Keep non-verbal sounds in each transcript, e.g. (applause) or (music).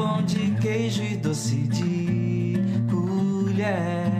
pão de queijo e doce de colher.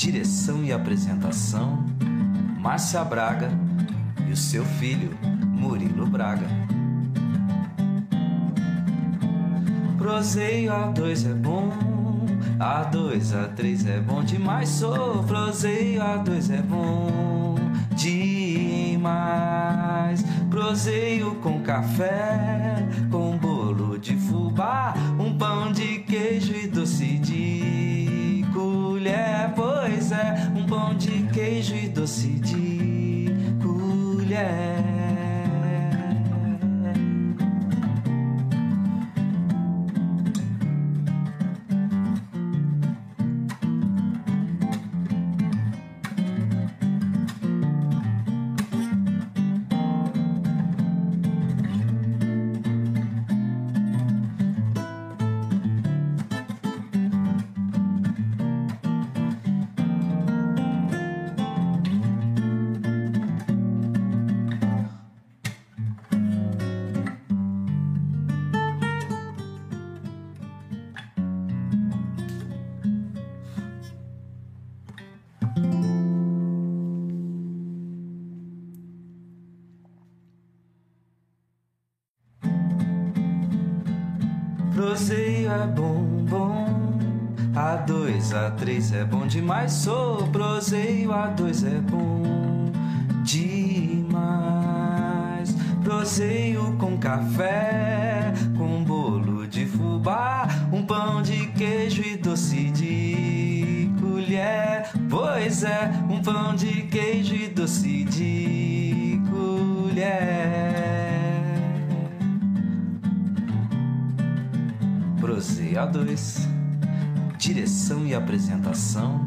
Direção e apresentação: Márcia Braga e o seu filho, Murilo Braga. Proseio a dois é bom, a dois, a três é bom demais. Sou proseio a dois é bom demais. Proseio com café, doce de colher. Demais. Sou proseio, a dois é bom demais. Proseio com café, com bolo de fubá, um pão de queijo e doce de colher. Pois é, um pão de queijo e doce de colher. Proseio a dois. Direção e apresentação: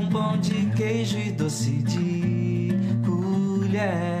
pão de queijo e doce de colher.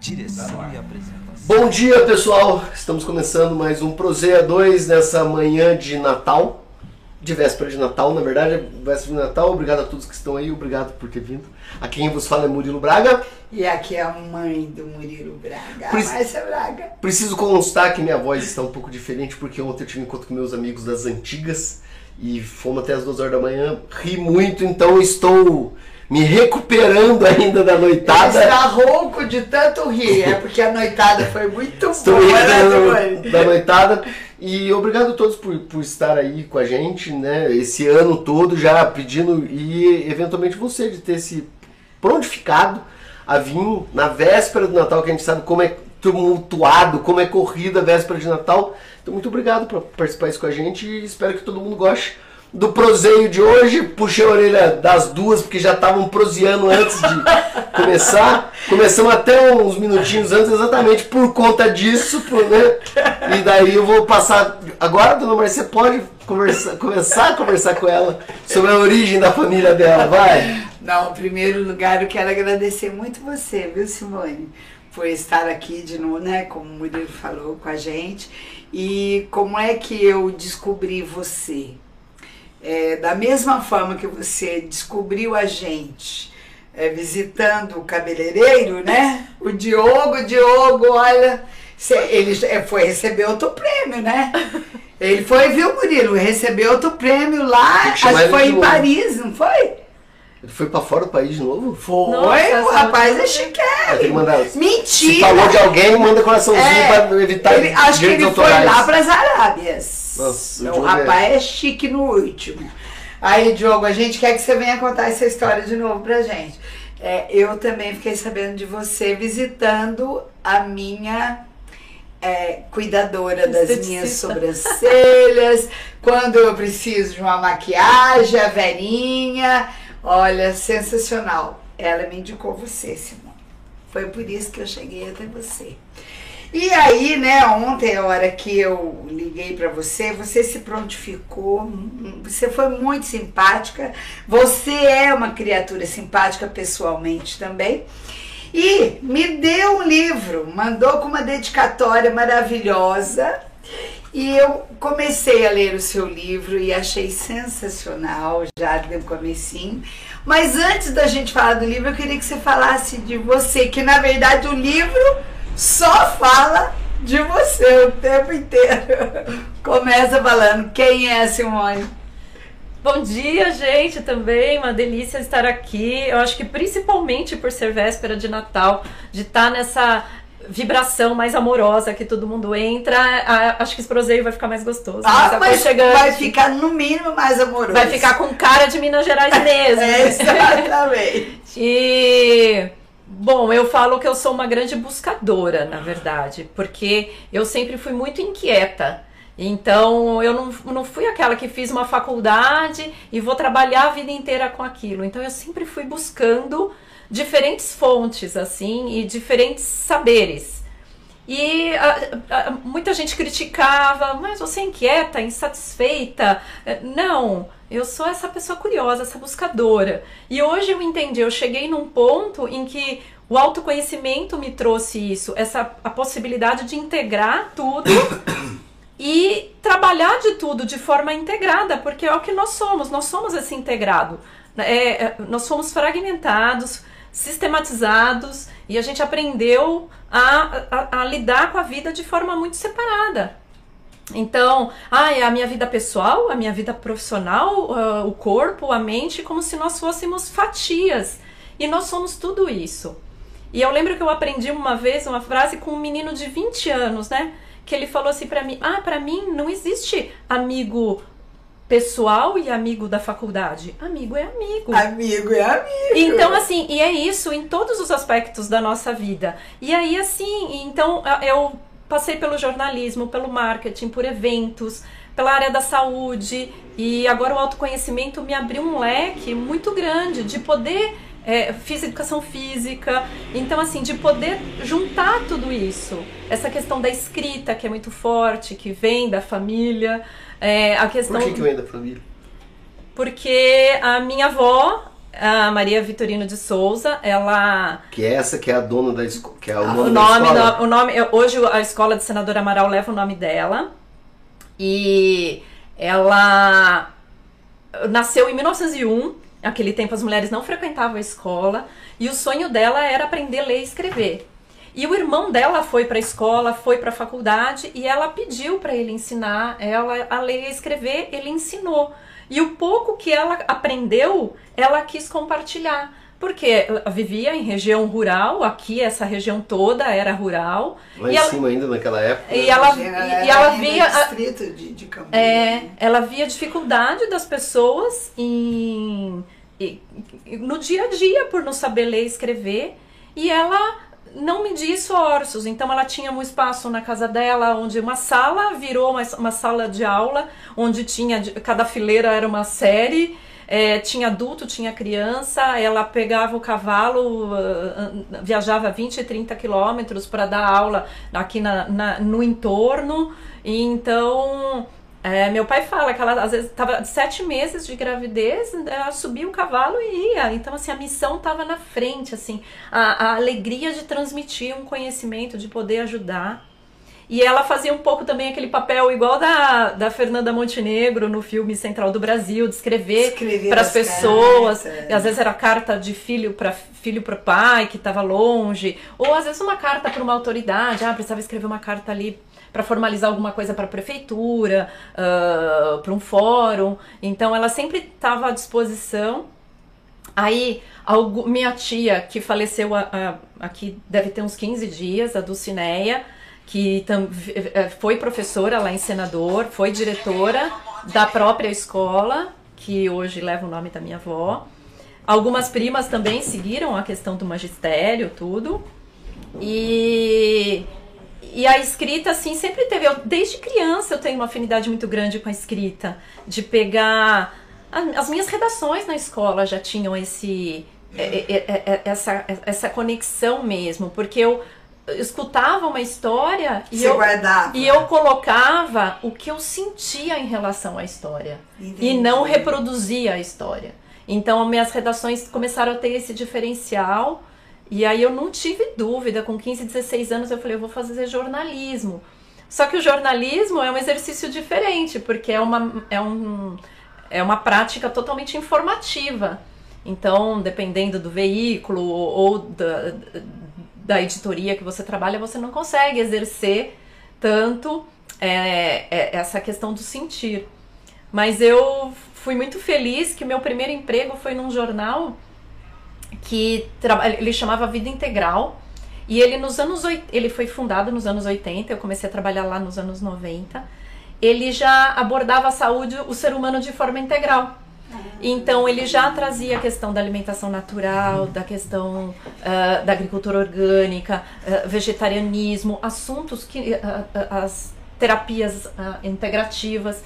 Direção e apresentação. Bom dia, pessoal! Estamos começando mais um Prozeia 2 nessa manhã de Natal. De véspera de Natal, na verdade, véspera de Natal. Obrigado a todos que estão aí, obrigado por ter vindo. A quem vos fala é Murilo Braga. E aqui é a mãe do Murilo Braga, isso- Márcia Braga. Preciso constar que minha voz está um pouco diferente porque ontem eu tive um encontro com meus amigos das antigas e fomos até as duas horas da manhã. Ri muito, então estou me recuperando ainda da Ele noitada. está rouco de tanto rir, é porque a noitada foi muito (laughs) Estou boa, né, Simone? da noitada. E obrigado a todos por, por estar aí com a gente, né? Esse ano todo já pedindo e eventualmente você de ter se prontificado a vir na véspera do Natal, que a gente sabe como é tumultuado, como é corrida a véspera de Natal. Então muito obrigado por participar isso com a gente e espero que todo mundo goste do proseio de hoje. Puxei a orelha das duas porque já estavam proseando antes de (laughs) começar. Começamos até uns minutinhos antes exatamente por conta disso, por, né? E daí eu vou passar agora, dona Marcia, pode conversar, começar a conversar com ela sobre a origem da família dela, vai. Não, em primeiro lugar, eu quero agradecer muito você, viu, Simone, por estar aqui de novo, né, como o Murilo falou com a gente. E como é que eu descobri você? É, da mesma forma que você descobriu a gente é, visitando o cabeleireiro, né? O Diogo, o Diogo, olha, cê- ele é, foi receber outro prêmio, né? Ele foi, viu, Murilo? Recebeu outro prêmio lá, acho que foi em. Paris, não foi? Ele foi pra fora do país de novo? Foi, Nossa, o rapaz é essa- chiquérrimo. Tem que mandar. Se Mentira! falou de alguém, manda coraçãozinho É, pra evitar ele, acho que ele foi autorais. lá para as Arábias. Nossa, o o Diogo rapaz é... chique no último. Aí, Diogo, a gente quer que você venha contar essa história de novo pra gente. É, eu também fiquei sabendo de você visitando a minha é, cuidadora das minhas sobrancelhas, quando eu preciso de uma maquiagem, a Verinha. Olha, sensacional. Ela me indicou você, Simone. Foi por isso que eu cheguei até você. E aí, né, ontem, a hora que eu liguei pra você, você se prontificou, você foi muito simpática, você é uma criatura simpática pessoalmente também. E me deu um livro, mandou com uma dedicatória maravilhosa. E eu comecei a ler o seu livro e achei sensacional, já no comecinho. Mas antes da gente falar do livro, eu queria que você falasse de você, que na verdade o livro só fala de você o tempo inteiro. (laughs) Começa falando quem é Simone. Bom dia, gente, também. Uma delícia estar aqui. Eu acho que principalmente por ser véspera de Natal, de estar nessa vibração mais amorosa que todo mundo entra, a- acho que esse proseio vai ficar mais gostoso. Ah, mas vai ficar no mínimo mais amoroso. Vai ficar com cara de Minas Gerais (laughs) mesmo. É, exatamente. E bom, eu falo que eu sou uma grande buscadora, na verdade, porque eu sempre fui muito inquieta. Então, eu não, não fui aquela que fiz uma faculdade e vou trabalhar a vida inteira com aquilo. Então, eu sempre fui buscando diferentes fontes, assim, e diferentes saberes. E a, a, muita gente criticava, mas você é inquieta, insatisfeita. É, não, eu sou essa pessoa curiosa, essa buscadora. E hoje eu entendi, eu cheguei num ponto em que o autoconhecimento me trouxe isso, essa a possibilidade de integrar tudo (coughs) e trabalhar de tudo de forma integrada, porque é o que nós somos, nós somos esse integrado. É, é, nós somos fragmentados, sistematizados e a gente aprendeu a, a, a, lidar com a vida de forma muito separada. Então, ah, é a minha vida pessoal, a minha vida profissional, uh, o corpo, a mente, como se nós fôssemos fatias. E nós somos tudo isso. E eu lembro que eu aprendi uma vez uma frase com um menino de 20 anos, né? Que ele falou assim para mim: "Ah, para mim não existe amigo pessoal e amigo da faculdade. Amigo é amigo. Amigo é amigo. Então, assim, e é isso em todos os aspectos da nossa vida. E aí, assim, então eu passei pelo jornalismo, pelo marketing, por eventos, pela área da saúde. E agora o autoconhecimento me abriu um leque muito grande de poder. É, fiz educação física, então assim, de poder juntar tudo isso. Essa questão da escrita, que é muito forte, que vem da família, é, a questão... Por que, que vem da família? Porque a minha avó, a Maria Vitorino de Souza, ela... Que é essa que é a dona da escola, que é o ah, nome, o nome da escola? o nome, hoje a escola de Senador Amaral leva o nome dela. E ela nasceu em 1901. Naquele tempo as mulheres não frequentavam a escola. E o sonho dela era aprender a ler e escrever. E o irmão dela foi para a escola, foi para a faculdade e ela pediu para ele ensinar ela a ler e escrever, ele ensinou. E o pouco que ela aprendeu, ela quis compartilhar. Porque ela vivia em região rural, aqui essa região toda era rural. Lá em ela, cima ainda naquela época. E ela, e ela via. Distrito de, de é, ela via a dificuldade das pessoas em, em, no dia a dia por não saber ler e escrever. E ela não media esforços. Então ela tinha um espaço na casa dela onde uma sala virou uma, uma sala de aula, onde tinha cada fileira era uma série. É, tinha adulto, tinha criança, ela pegava o cavalo, uh, viajava 20, 30 quilômetros para dar aula aqui na, na, no entorno. E então é, meu pai fala que ela às vezes estava sete meses de gravidez, ela subia o cavalo e ia. Então, assim, a missão estava na frente, assim, a, a, alegria de transmitir um conhecimento, de poder ajudar. E ela fazia um pouco também aquele papel igual da, da Fernanda Montenegro no filme Central do Brasil, de escrever, para as pessoas. Às vezes era carta de filho para filho para pai que estava longe, ou às vezes uma carta para uma autoridade, ah, precisava escrever uma carta ali para formalizar alguma coisa para a prefeitura, uh, para um fórum. Então ela sempre estava à disposição. Aí, algo, minha tia, que faleceu a, aqui, deve ter uns 15 dias, a Dulcineia, que tam, eh, foi professora lá em Senador, foi diretora da própria escola, que hoje leva o nome da minha avó. Algumas primas também seguiram a questão do magistério, tudo. E e a escrita, assim, sempre teve. Eu, desde criança eu tenho uma afinidade muito grande com a escrita. De pegar. As minhas redações na escola já tinham esse, é, é, é, essa, essa conexão mesmo, porque eu escutava uma história e eu, e eu colocava o que eu sentia em relação à história Entendi. e não reproduzia a história. Então, minhas redações começaram a ter esse diferencial e aí eu não tive dúvida, com 15, 16 anos eu falei, eu vou fazer jornalismo. Só que o jornalismo é um exercício diferente, porque é uma, é um, é uma prática totalmente informativa. Então, dependendo do veículo ou da, da editoria que você trabalha, você não consegue exercer tanto é, é, essa questão do sentir. Mas eu fui muito feliz que o meu primeiro emprego foi num jornal que ele chamava Vida Integral. E ele nos anos ele foi fundado nos anos 80, eu comecei a trabalhar lá nos anos 90. Ele já abordava a saúde, o ser humano de forma integral. Então ele já trazia a questão da alimentação natural, da questão uh, da agricultura orgânica, uh, vegetarianismo, assuntos que uh, as terapias integrativas,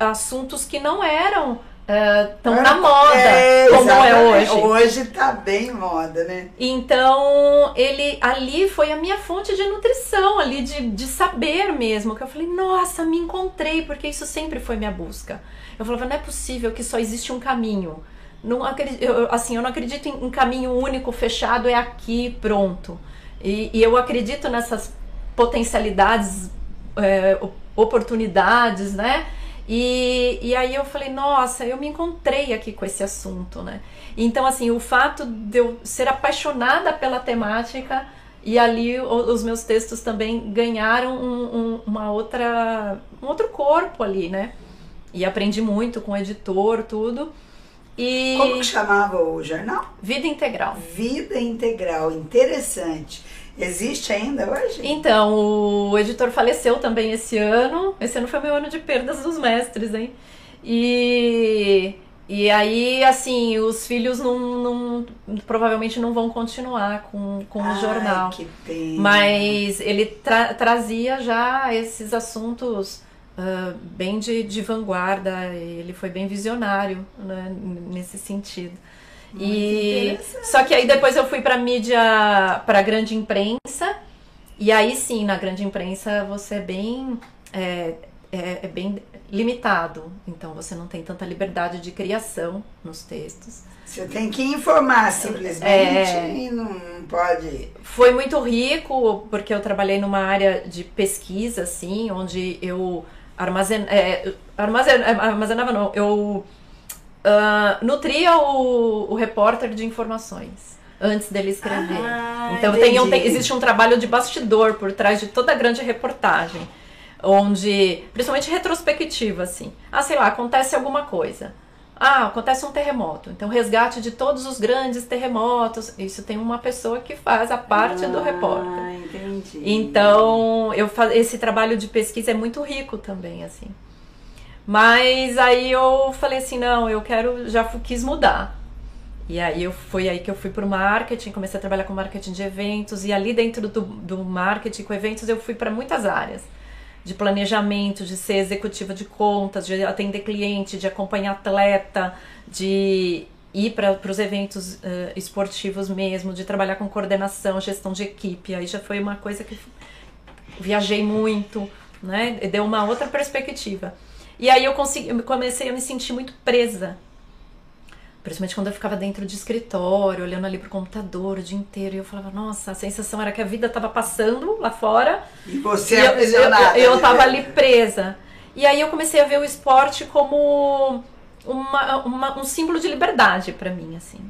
assuntos que não eram estão uh, na moda, é, como é hoje. Hoje tá bem moda, né? Então, ele ali foi a minha fonte de nutrição, ali de, de saber mesmo, que eu falei, nossa, me encontrei, porque isso sempre foi minha busca. Eu falava, não é possível que só existe um caminho. Não acredito, eu, assim, eu não acredito em um caminho único, fechado, é aqui, pronto. E, e eu acredito nessas potencialidades, é, oportunidades, né? E, e aí eu falei, nossa, eu me encontrei aqui com esse assunto, né? Então, assim, o fato de eu ser apaixonada pela temática e ali os meus textos também ganharam um, um, uma outra, um outro corpo ali, né? E aprendi muito com o editor, tudo. E... Como que chamava o jornal? Vida Integral. Vida Integral, interessante. Existe ainda hoje? Então, o editor faleceu também esse ano. Esse ano foi meu ano de perdas dos mestres, hein? E, e aí, assim, os filhos não, não provavelmente não vão continuar com, com Ai, o jornal. Que pena. Mas ele tra trazia já esses assuntos uh, bem de, de vanguarda. Ele foi bem visionário né, nesse sentido. Muito e só que aí depois eu fui para mídia, para grande imprensa. E aí sim, na grande imprensa você é bem é, é, é, bem limitado. Então você não tem tanta liberdade de criação nos textos. Você tem que informar simplesmente é, e não pode. Foi muito rico porque eu trabalhei numa área de pesquisa, assim, onde eu armazen, é, armazen, armazenava, não, eu uh, nutria o, o repórter de informações antes dele escrever. Ah, então tem, tem, existe um trabalho de bastidor por trás de toda a grande reportagem, onde, principalmente retrospectiva, assim. Ah, sei lá, acontece alguma coisa. Ah, acontece um terremoto. Então, resgate de todos os grandes terremotos. Isso tem uma pessoa que faz a parte ah, do repórter. Entendi. Então, eu esse trabalho de pesquisa é muito rico também, assim. Mas aí eu falei assim, não, eu quero, já quis mudar. E aí eu foi aí que eu fui para o marketing, comecei a trabalhar com marketing de eventos e ali dentro do, do marketing com eventos eu fui para muitas áreas. De planejamento, de ser executiva de contas, de atender cliente, de acompanhar atleta, de ir para os eventos uh, esportivos mesmo, de trabalhar com coordenação, gestão de equipe. Aí já foi uma coisa que viajei muito, né? Deu uma outra perspectiva. E aí eu, consegui, eu comecei a me sentir muito presa. Principalmente quando eu ficava dentro de escritório, olhando ali pro computador o dia inteiro. E eu falava, nossa, a sensação era que a vida tava passando lá fora. E você e aprisionada. Eu, eu, eu tava ali presa. E aí eu comecei a ver o esporte como uma, uma, um símbolo de liberdade para mim, assim.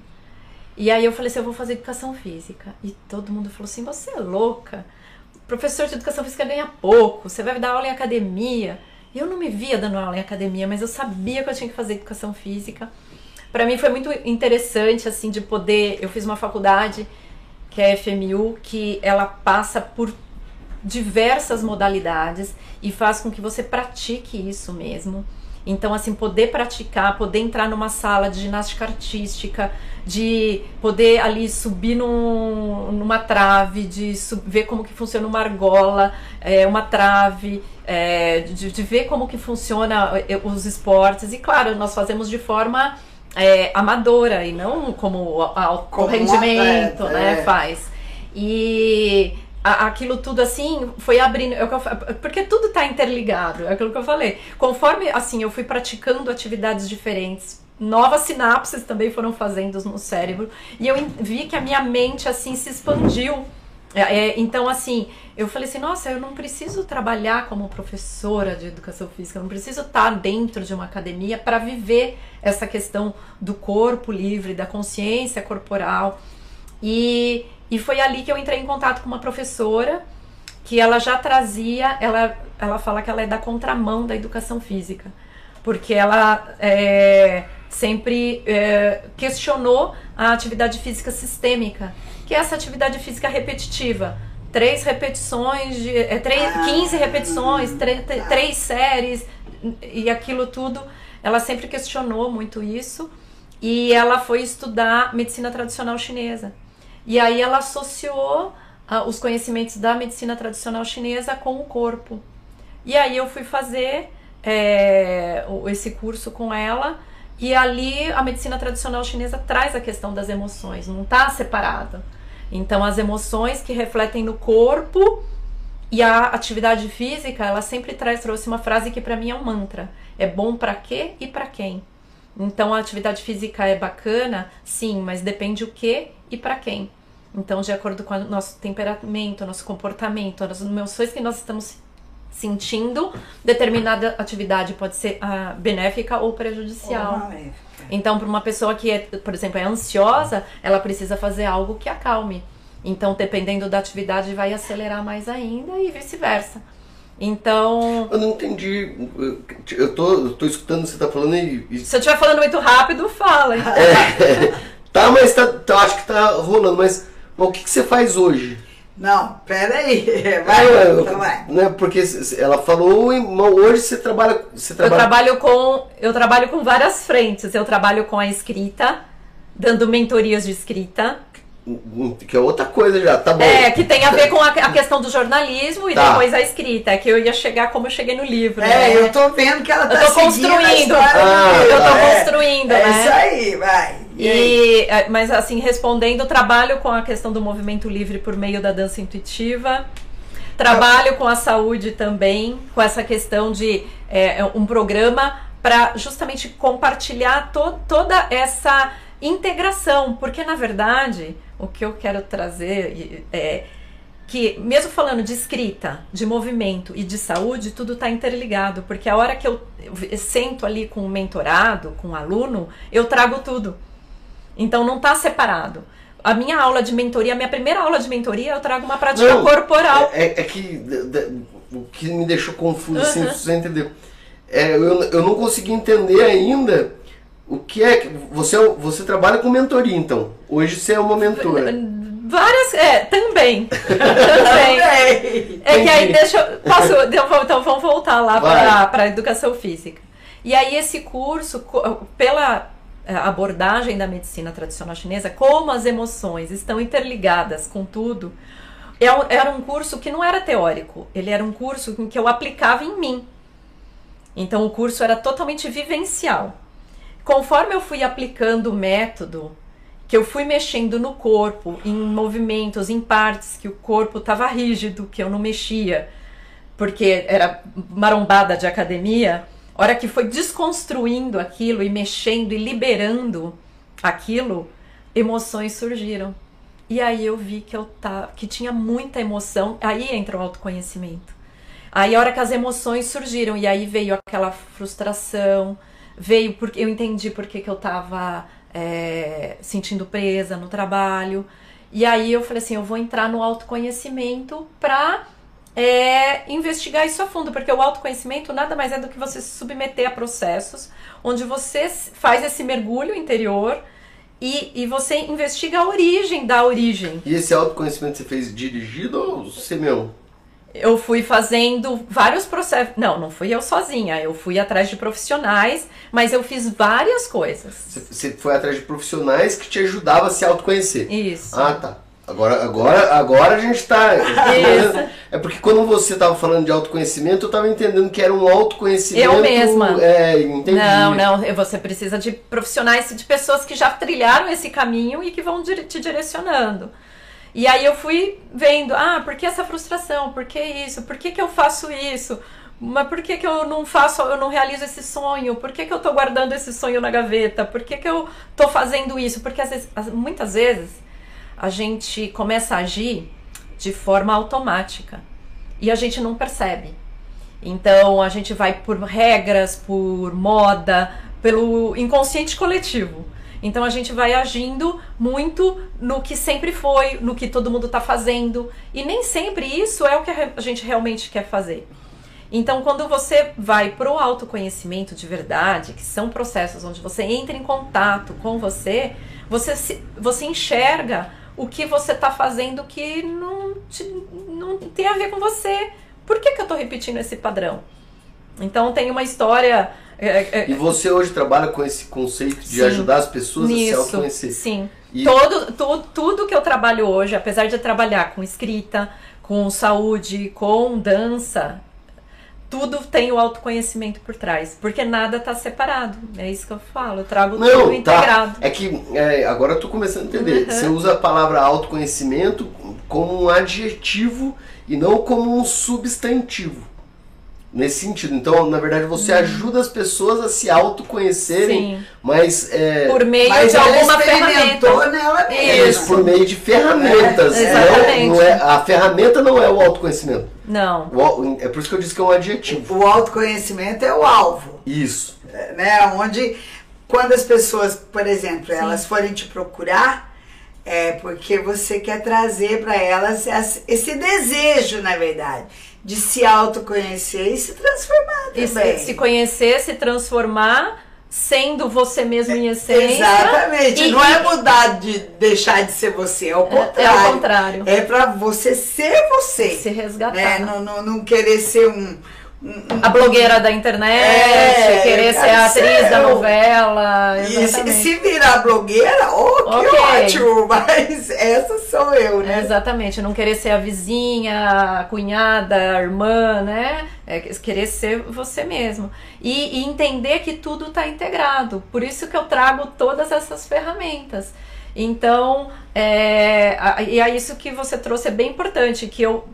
E aí eu falei assim, eu vou fazer educação física. E todo mundo falou assim, você é louca. professor de educação física ganha pouco, você vai dar aula em academia. Eu não me via dando aula em academia, mas eu sabia que eu tinha que fazer educação física. Para mim foi muito interessante assim de poder, eu fiz uma faculdade que é a FMU, que ela passa por diversas modalidades e faz com que você pratique isso mesmo. Então, assim, poder praticar, poder entrar numa sala de ginástica artística, de poder ali subir num, numa trave, de sub, ver como que funciona uma argola, é, uma trave, é, de, de, ver como que funciona é, os esportes. E claro, nós fazemos de forma é, amadora e não como alto rendimento, né, é. faz. E aquilo tudo assim foi abrindo é porque tudo está interligado é aquilo que eu falei. Conforme assim eu fui praticando atividades diferentes novas sinapses também foram fazendo no cérebro e eu vi que a minha mente assim se expandiu. É, é, então assim eu falei assim nossa eu não preciso trabalhar como professora de educação física eu não preciso estar dentro de uma academia para viver essa questão do corpo livre da consciência corporal. E e foi ali que eu entrei em contato com uma professora que ela já trazia, ela, ela fala que ela é da contramão da educação física, porque ela é, sempre é, questionou a atividade física sistêmica, que é essa atividade física repetitiva. Três repetições, de, é, três, 15 ah. repetições, três, três séries e aquilo tudo. Ela sempre questionou muito isso e ela foi estudar medicina tradicional chinesa. E aí ela associou uh, os conhecimentos da medicina tradicional chinesa com o corpo. E aí eu fui fazer é, esse curso com ela E ali a medicina tradicional chinesa traz a questão das emoções, não está separada. Então as emoções que refletem no corpo e a atividade física, ela sempre traz trouxe uma frase que para mim é um mantra. É bom para quê e para quem? Então a atividade física é bacana, sim, mas depende o que e para quem. Então, de acordo com o nosso temperamento, nosso comportamento, as emoções que nós estamos sentindo, determinada atividade pode ser ah, benéfica ou prejudicial. Ou então, para uma pessoa que, é, por exemplo, é ansiosa, ela precisa fazer algo que acalme. Então, dependendo da atividade, vai acelerar mais ainda e vice-versa. Então. Eu não entendi. Eu tô, eu tô escutando o que você tá falando e. Se eu estiver falando muito rápido, fala. É, (laughs) tá, mas tá, tá, acho que tá rolando. Mas, mas o que, que você faz hoje? Não, peraí. (laughs) Vai, é, então vai. Né, porque ela falou, hoje você trabalha, você trabalha. Eu trabalho com. Eu trabalho com várias frentes. Eu trabalho com a escrita, dando mentorias de escrita. Que é outra coisa já, tá bom. É, que tem a ver com a, a questão do jornalismo e tá. depois a escrita. É que eu ia chegar como eu cheguei no livro. É, né? eu tô vendo que ela tá eu tô construindo. Ah, eu tô é, construindo, é, né? É isso aí, vai. E, e é, mas assim, respondendo, trabalho com a questão do movimento livre por meio da dança intuitiva. Trabalho com a saúde também, com essa questão de é, um programa para justamente compartilhar to toda essa integração, porque na verdade o que eu quero trazer é que, mesmo falando de escrita, de movimento e de saúde, tudo está interligado, porque a hora que eu, eu sento ali com o mentorado, com o aluno, eu trago tudo. Então não está separado. A minha aula de mentoria, a minha primeira aula de mentoria, eu trago uma prática não, corporal. É, é, que o que me deixou confuso, uhum. assim, você entendeu? É, eu, eu não consegui entender ainda o que é que você você trabalha com mentoria então? Hoje você é uma mentora. Várias, é, (laughs) também. também. é que aí deixa eu, posso, então, então vamos voltar lá para a educação física. E aí esse curso pela é, abordagem da medicina tradicional chinesa, como as emoções estão interligadas com tudo, é era um curso que não era teórico, ele era um curso em que eu aplicava em mim. Então o curso era totalmente vivencial conforme eu fui aplicando o método, que eu fui mexendo no corpo, em movimentos, em partes que o corpo estava rígido, que eu não mexia, porque era marombada de academia, hora que foi desconstruindo aquilo e mexendo e liberando aquilo, emoções surgiram. E aí eu vi que eu tava, que tinha muita emoção, aí entra o autoconhecimento. Aí a hora que as emoções surgiram e aí veio aquela frustração, veio porque eu entendi porque que eu estava é, sentindo presa no trabalho. E aí eu falei assim, eu vou entrar no autoconhecimento para é, investigar isso a fundo, porque o autoconhecimento nada mais é do que você se submeter a processos onde você faz esse mergulho interior e, e você investiga a origem da origem. E esse autoconhecimento você fez dirigido ou você mesmo? eu fui fazendo vários processos. Não, não fui eu sozinha. Eu fui atrás de profissionais, mas eu fiz várias coisas. Você foi atrás de profissionais que te ajudavam a se autoconhecer. Isso. Ah, tá. Agora, agora, agora a gente (laughs) está. Isso. É porque quando você estava falando de autoconhecimento, eu estava entendendo que era um autoconhecimento. Eu mesma. É, entendi. Não, não. Você precisa de profissionais, de pessoas que já trilharam esse caminho e que vão te direcionando. E aí eu fui vendo, ah, por que essa frustração? Por que isso? Por que, que eu faço isso? Mas por que, que eu não faço, eu não realizo esse sonho? Por que, que eu tô guardando esse sonho na gaveta? Por que, que eu tô fazendo isso? Porque às vezes, muitas vezes a gente começa a agir de forma automática e a gente não percebe. Então a gente vai por regras, por moda, pelo inconsciente coletivo. Então a gente vai agindo muito no que sempre foi, no que todo mundo está fazendo. E nem sempre isso é o que a gente realmente quer fazer. Então, quando você vai para o autoconhecimento de verdade, que são processos onde você entra em contato com você, você, se, você enxerga o que você está fazendo que não, te, não tem a ver com você. Por que, que eu estou repetindo esse padrão? Então, tem uma história é, é, é, e você hoje trabalha com esse conceito de sim, ajudar as pessoas nisso, a se autoconhecer. Sim. E... Todo, todo, tudo que eu trabalho hoje, apesar de trabalhar com escrita, com saúde, com dança, tudo tem o autoconhecimento por trás, porque nada está separado. É isso que eu falo, eu trago tudo Não, tá. integrado. É que é, agora eu tô começando a entender. Uhum. Você usa a palavra autoconhecimento como um adjetivo e não como um substantivo. Nesse sentido. Então, na verdade, você ajuda as pessoas a se autoconhecerem, Uhum. Sim. mas é, Por meio Mas de ela alguma ferramenta. nela é mesma. por meio de ferramentas. É, não- exatamente. não é, a ferramenta não é o autoconhecimento. Não. O é por isso que eu disse que é um adjetivo. O autoconhecimento é o alvo. Isso. né? Onde quando as pessoas, por exemplo, elas forem te procurar, é porque você quer trazer para elas esse desejo, na verdade, de se autoconhecer e se transformar E também. se, se conhecer, se transformar, sendo você mesmo em essência. Exatamente. E- não é e- mudar de deixar de ser você, é o É, contrário. é o contrário. É para você ser você. Se resgatar. né? Não, não, não querer ser um- A blogueira da internet, É, querer ser a atriz da novela. E se, se virar blogueira, oh, que Ok. ótimo! (laughs) Mas essa sou eu, né? Exatamente, não querer ser a vizinha, a cunhada, a irmã, né? É querer ser você mesmo. E, e entender que tudo está integrado. Por isso que eu trago todas essas ferramentas. Então, é, e é isso que você trouxe, é bem importante, que eu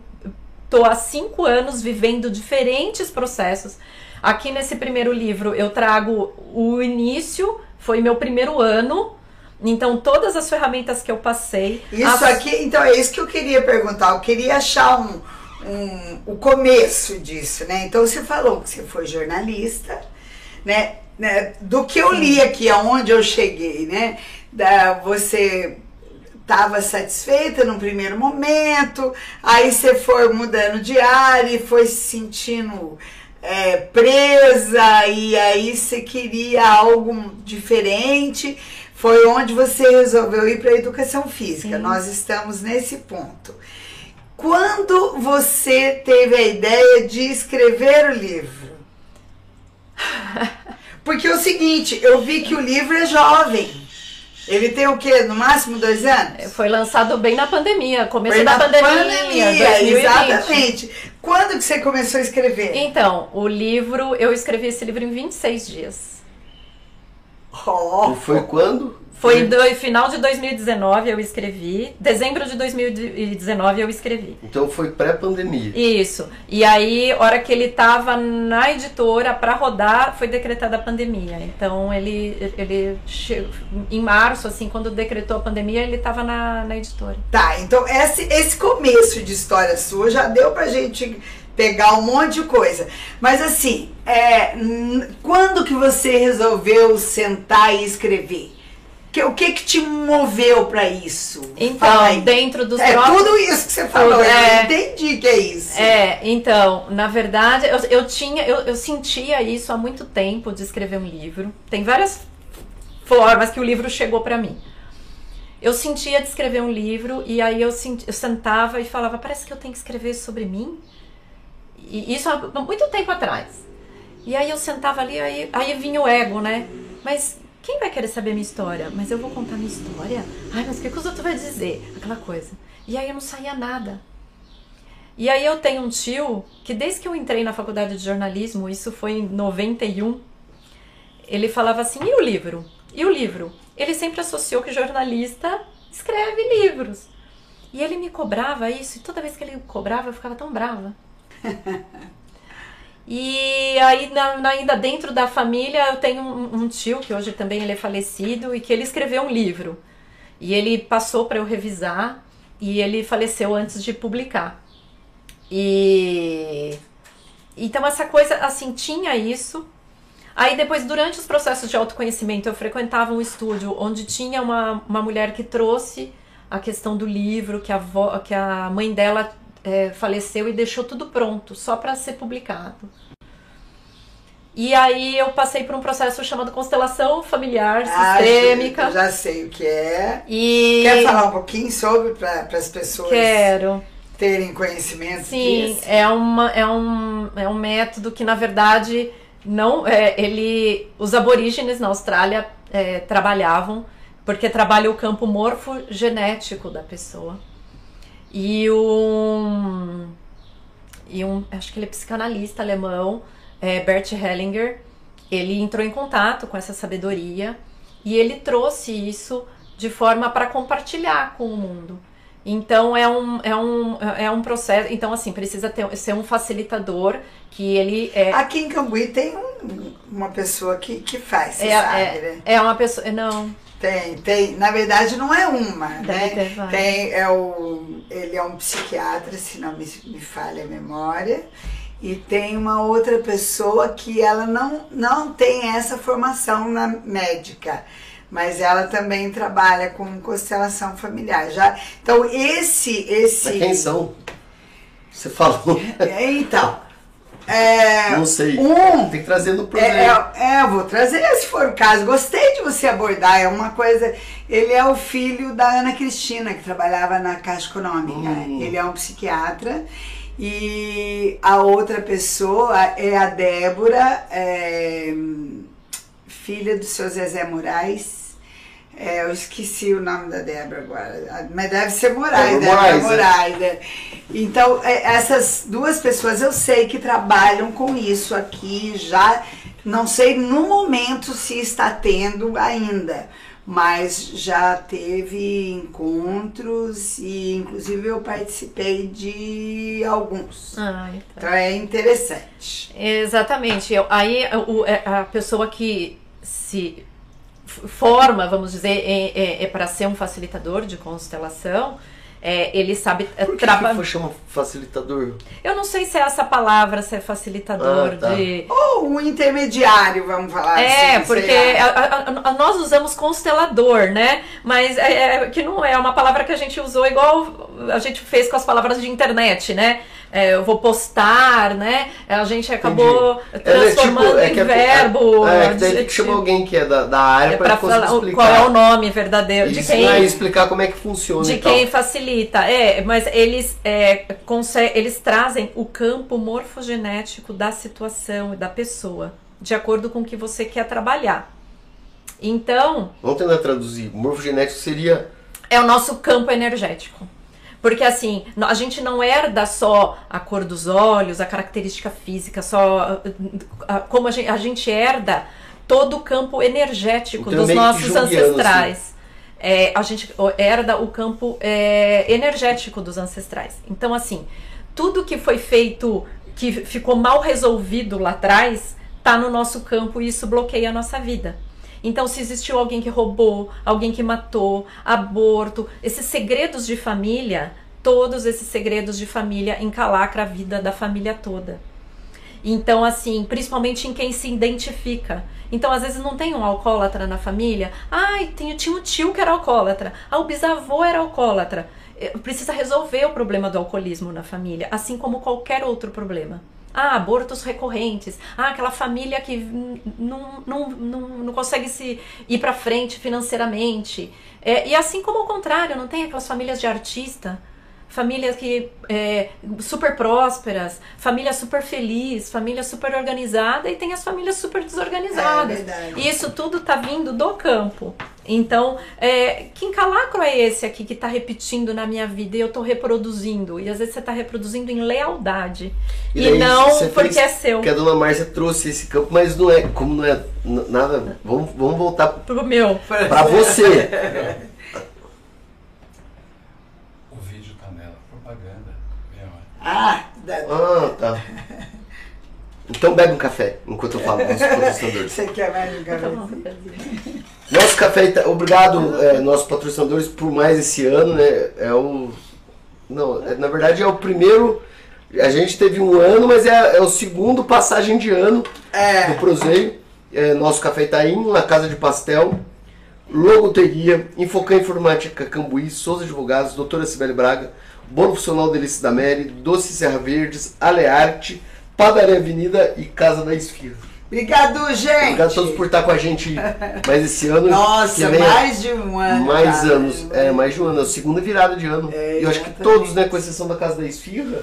tô há cinco anos vivendo diferentes processos. Aqui nesse primeiro livro eu trago o início, foi meu primeiro ano. Então, todas as ferramentas que eu passei. Isso aqui, então é isso que eu queria perguntar. Eu queria achar um, um- o começo disso, né? Então você falou que você foi jornalista, né? né? Do que eu li aqui, aonde eu cheguei, né? Da, você estava satisfeita num primeiro momento, aí você foi mudando de área e foi se sentindo é, presa, e aí você queria algo diferente. Foi onde você resolveu ir para a educação física. Sim. Nós estamos nesse ponto. Quando você teve a ideia de escrever o livro? (laughs) Porque é o seguinte, eu vi que o livro é jovem. Ele tem o quê? No máximo dois anos? Foi lançado bem na pandemia, começo Foi da na pandemia, 2020. exatamente. Quando que você começou a escrever? Então, o livro, eu escrevi esse livro em 26 dias. Oh, E foi quando? Foi do final de 2019 eu escrevi, dezembro de 2019 eu escrevi. Então foi pré-pandemia. Isso. E aí, hora que ele tava na editora para rodar, foi decretada a pandemia. Então ele ele em março assim, quando decretou a pandemia, ele tava na, na editora. Tá, então esse, esse começo de história sua já deu pra gente pegar um monte de coisa. Mas assim, é, quando que você resolveu sentar e escrever? Que, o que que te moveu pra isso? Então, dentro dos É próprios tudo isso que você falou, É. eu entendi que é isso. É, então, na verdade, eu, eu tinha, eu, eu sentia isso há muito tempo de escrever um livro. Tem várias formas que o livro chegou pra mim. Eu sentia de escrever um livro e aí eu, senti, eu sentava e falava, parece que eu tenho que escrever sobre mim. E isso há muito tempo atrás. E aí eu sentava ali, aí, aí vinha o ego, né? Mas quem vai querer saber minha história? Mas eu vou contar minha história? Ai, mas o que, que outros vão dizer? Aquela coisa. E aí eu não saía nada. E aí eu tenho um tio que desde que eu entrei na faculdade de jornalismo, isso foi em 91, ele falava assim, e o livro? E o livro? Ele sempre associou que jornalista escreve livros. E ele me cobrava isso, e toda vez que ele cobrava eu ficava tão brava. (laughs) E aí, na- na- ainda dentro da família, eu tenho um, um tio, que hoje também ele é falecido, e que ele escreveu um livro. E ele passou para eu revisar, e ele faleceu antes de publicar. E então essa coisa assim tinha isso. Aí depois durante os processos de autoconhecimento eu frequentava um estúdio onde tinha uma, uma mulher que trouxe a questão do livro que a avó, que a mãe dela eh, faleceu e deixou tudo pronto só para ser publicado. E aí eu passei por um processo chamado constelação familiar Ah, sistêmica eu já sei o que é. e Quer falar um pouquinho sobre para as pessoas quero terem conhecimento Sim, disso? é, uma, é, um, é um método que, na verdade, não é, ele os aborígenes na Austrália é, trabalhavam, porque trabalha o campo morfogenético da pessoa. E o, e um, acho que ele é psicanalista alemão, é, Bert Hellinger, ele entrou em contato com essa sabedoria e ele trouxe isso de forma para compartilhar com o mundo. Então é um, é um, é um processo. Então, assim, precisa ter, ser um facilitador que ele é. Aqui em Cambuí tem um, uma pessoa que, que faz, você é, sabe, é, né? é uma pessoa. Não. Tem, tem. Na verdade, não é uma, Deve né? Tem, é o, ele é um psiquiatra, se não me, me falha a memória. E tem uma outra pessoa que ela não, não tem essa formação na médica, mas ela também trabalha com constelação familiar. Já, então, esse. esse Mas quem são? Você falou. É, Então. É, Não sei. Um Tem que trazer no é, programa. é, é, eu vou trazer se for o caso. Gostei de você abordar. É uma coisa. Ele é o filho da Ana Cristina, que trabalhava na Caixa Econômica. Hum. Ele é um psiquiatra. E a outra pessoa é a Débora, é, filha do seu Zezé Moraes. É, eu esqueci o nome da Débora agora, mas deve ser Moraes, Débora Débora Moraes, Moraes. né? Então, é, essas duas pessoas eu sei que trabalham com isso aqui já. Não sei no momento se está tendo ainda, mas já teve encontros e inclusive eu participei de alguns. Ah, então. Então é interessante. Exatamente. Aí é, a pessoa que se forma, vamos dizer, é, para ser um facilitador de constelação, é, ele sabe é, Por que, traba- que foi chamar facilitador? Eu não sei se é essa palavra, se é facilitador Ah, tá. de. Ou um intermediário, vamos falar É, assim. porque sei lá. a- a- a- nós usamos constelador, né? Mas é, é que não é uma palavra que a gente usou igual a gente fez com as palavras de internet, né? É, eu vou postar, né? A gente acabou transformando é em que é- verbo. É, que daí tem que adjetivo. chamar alguém que é da, da área É conseguir o- explicar. qual é o nome verdadeiro de Isso, quem né, explicar como é que funciona de e quem facilita. É, mas eles é, eles trazem o campo morfogenético da situação da pessoa, de acordo com o que você quer trabalhar. Então, Vamos tentar traduzir. Morfogenético seria... é o nosso campo energético. Porque assim, a gente não herda só a cor dos olhos, a característica física, só como a gente, a gente herda todo o campo energético Então, dos nossos junguiano, ancestrais. É, a gente herda o campo é, energético dos ancestrais. Então, assim, tudo que foi feito, que ficou mal resolvido lá atrás, tá no nosso campo e isso bloqueia a nossa vida. Então, se existiu alguém que roubou, alguém que matou, aborto, esses segredos de família, todos esses segredos de família encalacra a vida da família toda. Então, assim, principalmente em quem se identifica. Então, às vezes não tem um alcoólatra na família. Ai, tem, tinha um tio que era alcoólatra. Ah, o bisavô era alcoólatra. Eh, Precisa resolver o problema do alcoolismo na família, assim como qualquer outro problema. Ah, abortos recorrentes. Ah, aquela família que não, não, não, não consegue se ir para frente financeiramente. É, e assim como ao contrário, não tem aquelas famílias de artista, famílias que é, super prósperas, família super feliz, família super organizada e tem as famílias super desorganizadas. É e isso tudo tá vindo do campo. Então, é, que encalacro é esse aqui que tá repetindo na minha vida e eu tô reproduzindo? E às vezes você tá reproduzindo em lealdade. E, daí não porque fez- é seu. Porque a dona Márcia trouxe esse campo, mas não é, como não é nada, vamos, vamos voltar Pro meu. pra você. (laughs) O vídeo tá nela, propaganda. Meu, Ah, da- Ah, tá. Então bebe um café, enquanto eu falo com os (laughs) patrocinadores. você quer mais um Tá cafezinho? cafezinho. Nosso café, Ita- obrigado, é, nossos patrocinadores, por mais esse ano, né? É o. Não, é- na verdade é o primeiro. A gente teve um ano, mas é, é o segundo passagem de ano É. do Proseio. É, nosso Café Itaim, na Casa de Pastel, Logoteria, Infocan Informática Cambuí, Souza Advogados, Doutora Sibeli Braga, Bolo Funcional Delícia da Mary, Doce Serra Verdes, Alearte, Padaria Avenida e Casa da Esfirra. Obrigado, gente. Obrigado a todos por estar com a gente mais esse ano. Nossa, que venha mais de um ano. mais cara. anos. É, mais de um ano. É a segunda virada de ano. É, e eu acho que todos, né, com exceção da Casa da Esfirra,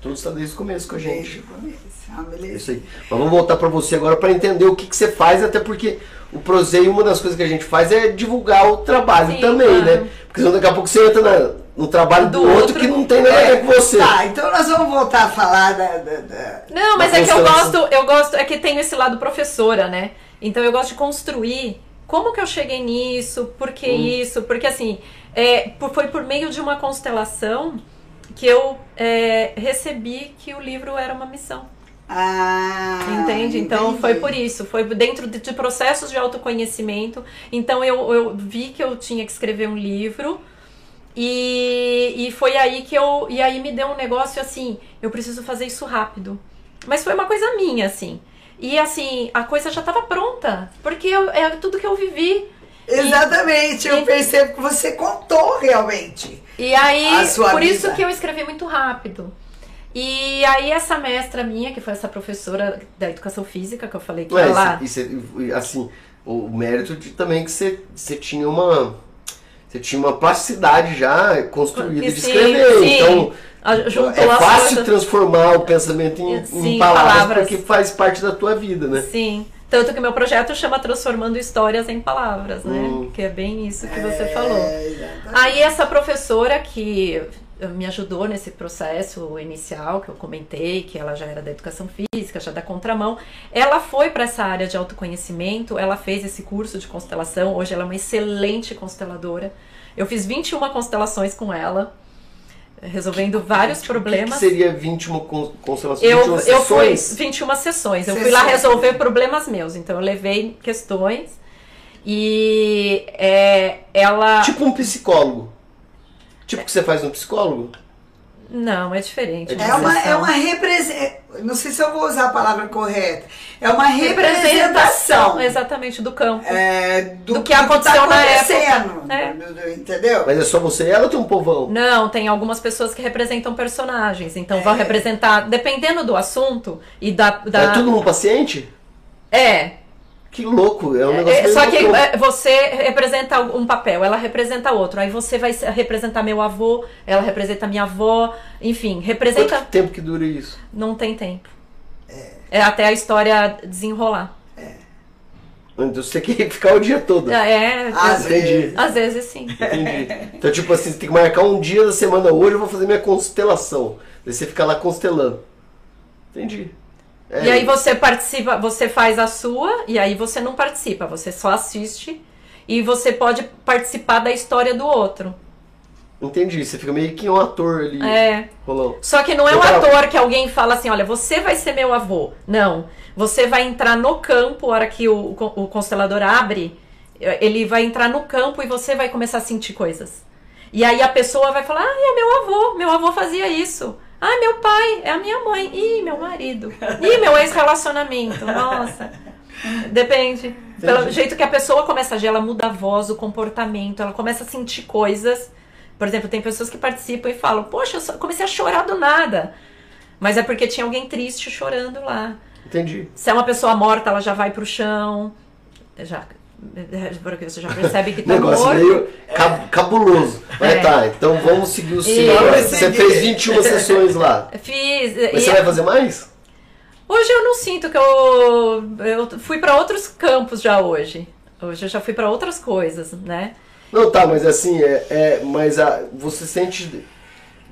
todos estão desde o começo com a Desde gente. o começo. Ah, É beleza. isso aí. Mas vamos voltar para você agora para entender o que, que você faz, até porque o Proseio, uma das coisas que a gente faz é divulgar o trabalho Sim, também, claro. né? Porque senão daqui a pouco você entra na- no trabalho do, Do outro, outro. que não tem nada a ver com você. Tá, então nós vamos voltar a falar da. da- da- Não, mas Da é que eu gosto, eu gosto, é que tem esse lado professora, né? Então eu gosto de construir como que eu cheguei nisso, por que isso, porque assim, é, por- foi por meio de uma constelação que eu é, recebi que o livro era uma missão. Ah. Entende? Então entendi. foi por isso, foi dentro de, de processos de autoconhecimento. Então eu, eu vi que eu tinha que escrever um livro e, e foi aí que eu. E aí me deu um negócio assim, eu preciso fazer isso rápido. Mas foi uma coisa minha, assim. E assim, a coisa já estava pronta, porque eu- é tudo que eu vivi. Exatamente, eu e- percebo que você contou realmente. E aí, A sua por isso vida. que eu escrevi muito rápido. E aí essa mestra minha, que foi essa professora da educação física, que eu falei que Ué, isso, isso é- assim, o mérito de também que você, você tinha uma. Você tinha uma plasticidade já construída de Sim, escrever. sim. Então, A- juntou é fácil coisas. transformar o pensamento em, Sim, em palavras, palavras. porque faz parte da tua vida, né? Sim. Tanto que meu projeto chama Transformando Histórias em Palavras, né? Hum. Que é bem isso que você É, falou. exatamente. Aí essa professora que me ajudou nesse processo inicial que eu comentei, que ela já era da educação física, já da contramão, ela foi para essa área de autoconhecimento, ela fez esse curso de constelação, hoje ela é uma excelente consteladora. Eu fiz 21 constelações com ela, resolvendo vários O problemas. que seria 21 con- constelações? Eu, 21 eu fui sessões? 21 sessões. Eu fui lá Sessões. resolver problemas meus. Então eu levei questões e é, ela. Tipo um psicólogo. Tipo o que você faz no psicólogo? Não, é diferente. É É uma, é uma representação. Não sei se eu vou usar a palavra correta. É uma representação, representação exatamente, do campo. é, do, Do que aconteceu tá na acontecendo, É. Entendeu? Mas é só você e ela ou tem um povão? Não, tem algumas pessoas que representam personagens. Então vão representar, dependendo do assunto e da. da... É tudo um paciente? É, Que louco, é um negócio É, só que loucão. é, você representa um papel, ela representa outro. Aí você vai se- representar meu avô, ela representa minha avó, enfim, representa. Quanto tempo que dura isso? Não tem tempo. É até a história desenrolar. Então você tem que ficar o dia todo. É, Às Entendi. vezes. às vezes sim. Entendi. Então, tipo assim, você tem que marcar um dia da semana hoje, eu vou fazer minha constelação. Daí você fica lá constelando. Entendi. É, E aí você participa, você faz a sua, e aí você não participa, você só assiste. E você pode participar da história do outro. Entendi, você fica meio que um ator ali, É. Só que não é um Legal. ator que alguém fala assim, olha, você vai ser meu avô. Não. Você vai entrar no campo, a hora que o, o constelador abre, ele vai entrar no campo e você vai começar a sentir coisas. E aí a pessoa vai falar, ah, é meu avô, meu avô fazia isso. Ah, meu pai, é a minha mãe. Ih, meu marido. Ih, meu ex-relacionamento. Nossa. Depende. Pelo jeito que a pessoa começa a agir, ela muda a voz, o comportamento, ela começa a sentir coisas. Por exemplo, tem pessoas que participam e falam, poxa, eu comecei a chorar do nada. Mas é porque tinha alguém triste chorando lá. Entendi. Se é uma pessoa morta, ela já vai pro chão. Já, porque você já percebe que tá Negócio morto. meio cab- cabuloso. Mas É. tá, então vamos seguir o ciclo. Você fez 21 (laughs) sessões lá. Fiz. Mas e- você vai fazer mais? Hoje eu não sinto que eu. Eu fui pra outros campos já hoje. Hoje eu já fui pra outras coisas, né? Não, tá, mas assim, é, é mas a, você sente.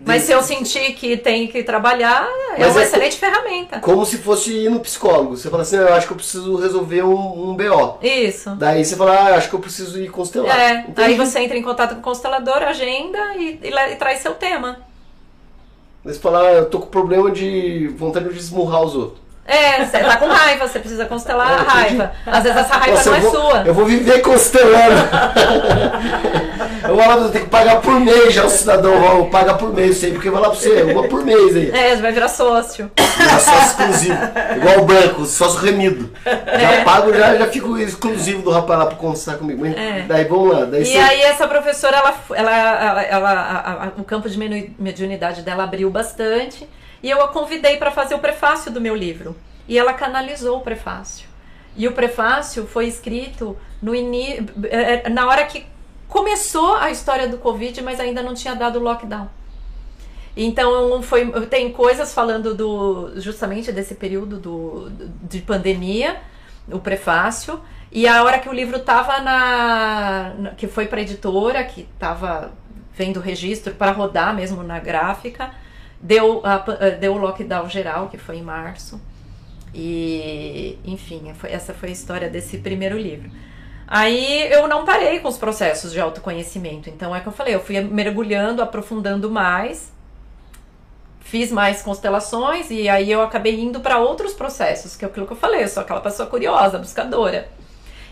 Mas se eu sentir que tem que trabalhar, é Mas uma é excelente ferramenta. Como se fosse ir no psicólogo. Você fala assim, ah, eu acho que eu preciso resolver um, um BO. Isso. Daí você fala, ah, acho que eu preciso ir constelar. É, Entendi. aí você entra em contato com o constelador, agenda e, e, e traz seu tema. Você fala, ah, eu tô com problema de vontade de esmurrar os outros. É, você tá com raiva, você precisa constelar É, a entendi. raiva. Às vezes essa raiva Nossa, não é vou, sua. Eu vou viver constelando. (laughs) eu vou lá, eu tenho que pagar por mês já o cidadão Raul, paga por mês, sei, porque vai lá pra você, uma por mês aí. É, você vai virar sócio. Já sócio exclusivo. Igual o branco, sócio remido. É. Já pago, já, já fico exclusivo do rapaz lá pra conversar comigo. É. Daí vamos lá. Daí E você... aí essa professora, ela, ela, ela, ela- a- a- o campo de mediunidade dela abriu bastante. E eu a convidei para fazer o prefácio do meu livro. E ela canalizou o prefácio. E o prefácio foi escrito no ini eh, na hora que começou a história do Covid, mas ainda não tinha dado lockdown. Então foi, tem coisas falando do justamente desse período do, de pandemia, o prefácio, e a hora que o livro tava na. na- que foi pra editora, que tava vendo o registro para rodar mesmo na gráfica. Deu, a, deu o lockdown geral, que foi em março. E, enfim, foi, essa foi a história desse primeiro livro. Aí eu não parei com os processos de autoconhecimento. Então é que eu falei, eu fui mergulhando, aprofundando mais, fiz mais constelações e aí eu acabei indo para outros processos, que é aquilo que eu falei, eu sou aquela pessoa curiosa, buscadora.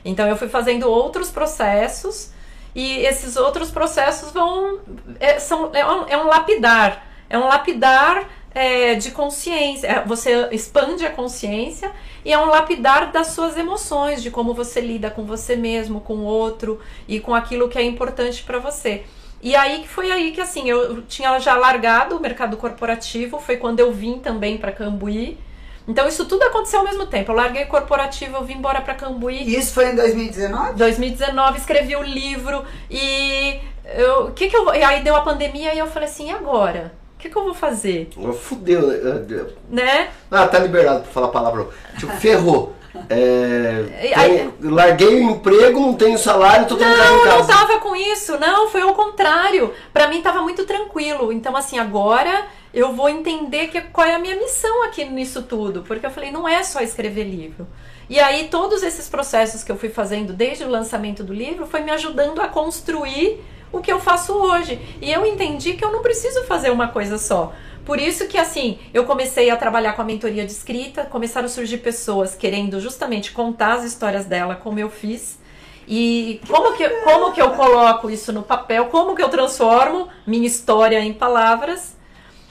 Então eu fui fazendo outros processos e esses outros processos vão é, são, é, um, é um lapidar, é um lapidar é, de consciência. É, você expande a consciência e é um lapidar das suas emoções, de como você lida com você mesmo, com o outro e com aquilo que é importante para você. E aí que foi aí que assim, eu tinha já largado o mercado corporativo, foi quando eu vim também para Cambuí. Então isso tudo aconteceu ao mesmo tempo. Eu larguei o corporativo, eu vim embora para Cambuí. Isso foi em 2019? 2019, escrevi o livro e eu, que que eu, e aí deu a pandemia e eu falei assim, e agora? O que, que eu vou fazer? Fudeu, né? Né? Ah, tá liberado pra falar palavra. Tipo, (laughs) ferrou. É, Aí- tenho- larguei o emprego, não tenho salário, tô tendo que Não, não casa. tava com isso, não, foi ao contrário. Pra mim tava muito tranquilo. Então, assim, agora eu vou entender que, qual é a minha missão aqui nisso tudo. Porque eu falei, não é só escrever livro. E aí, todos esses processos que eu fui fazendo desde o lançamento do livro foi me ajudando a construir o que eu faço hoje. E eu entendi que eu não preciso fazer uma coisa só. Por isso que, assim, eu comecei a trabalhar com a mentoria de escrita, começaram a surgir pessoas querendo justamente contar as histórias dela, como eu fiz. E como que, como que eu coloco isso no papel, como que eu transformo minha história em palavras.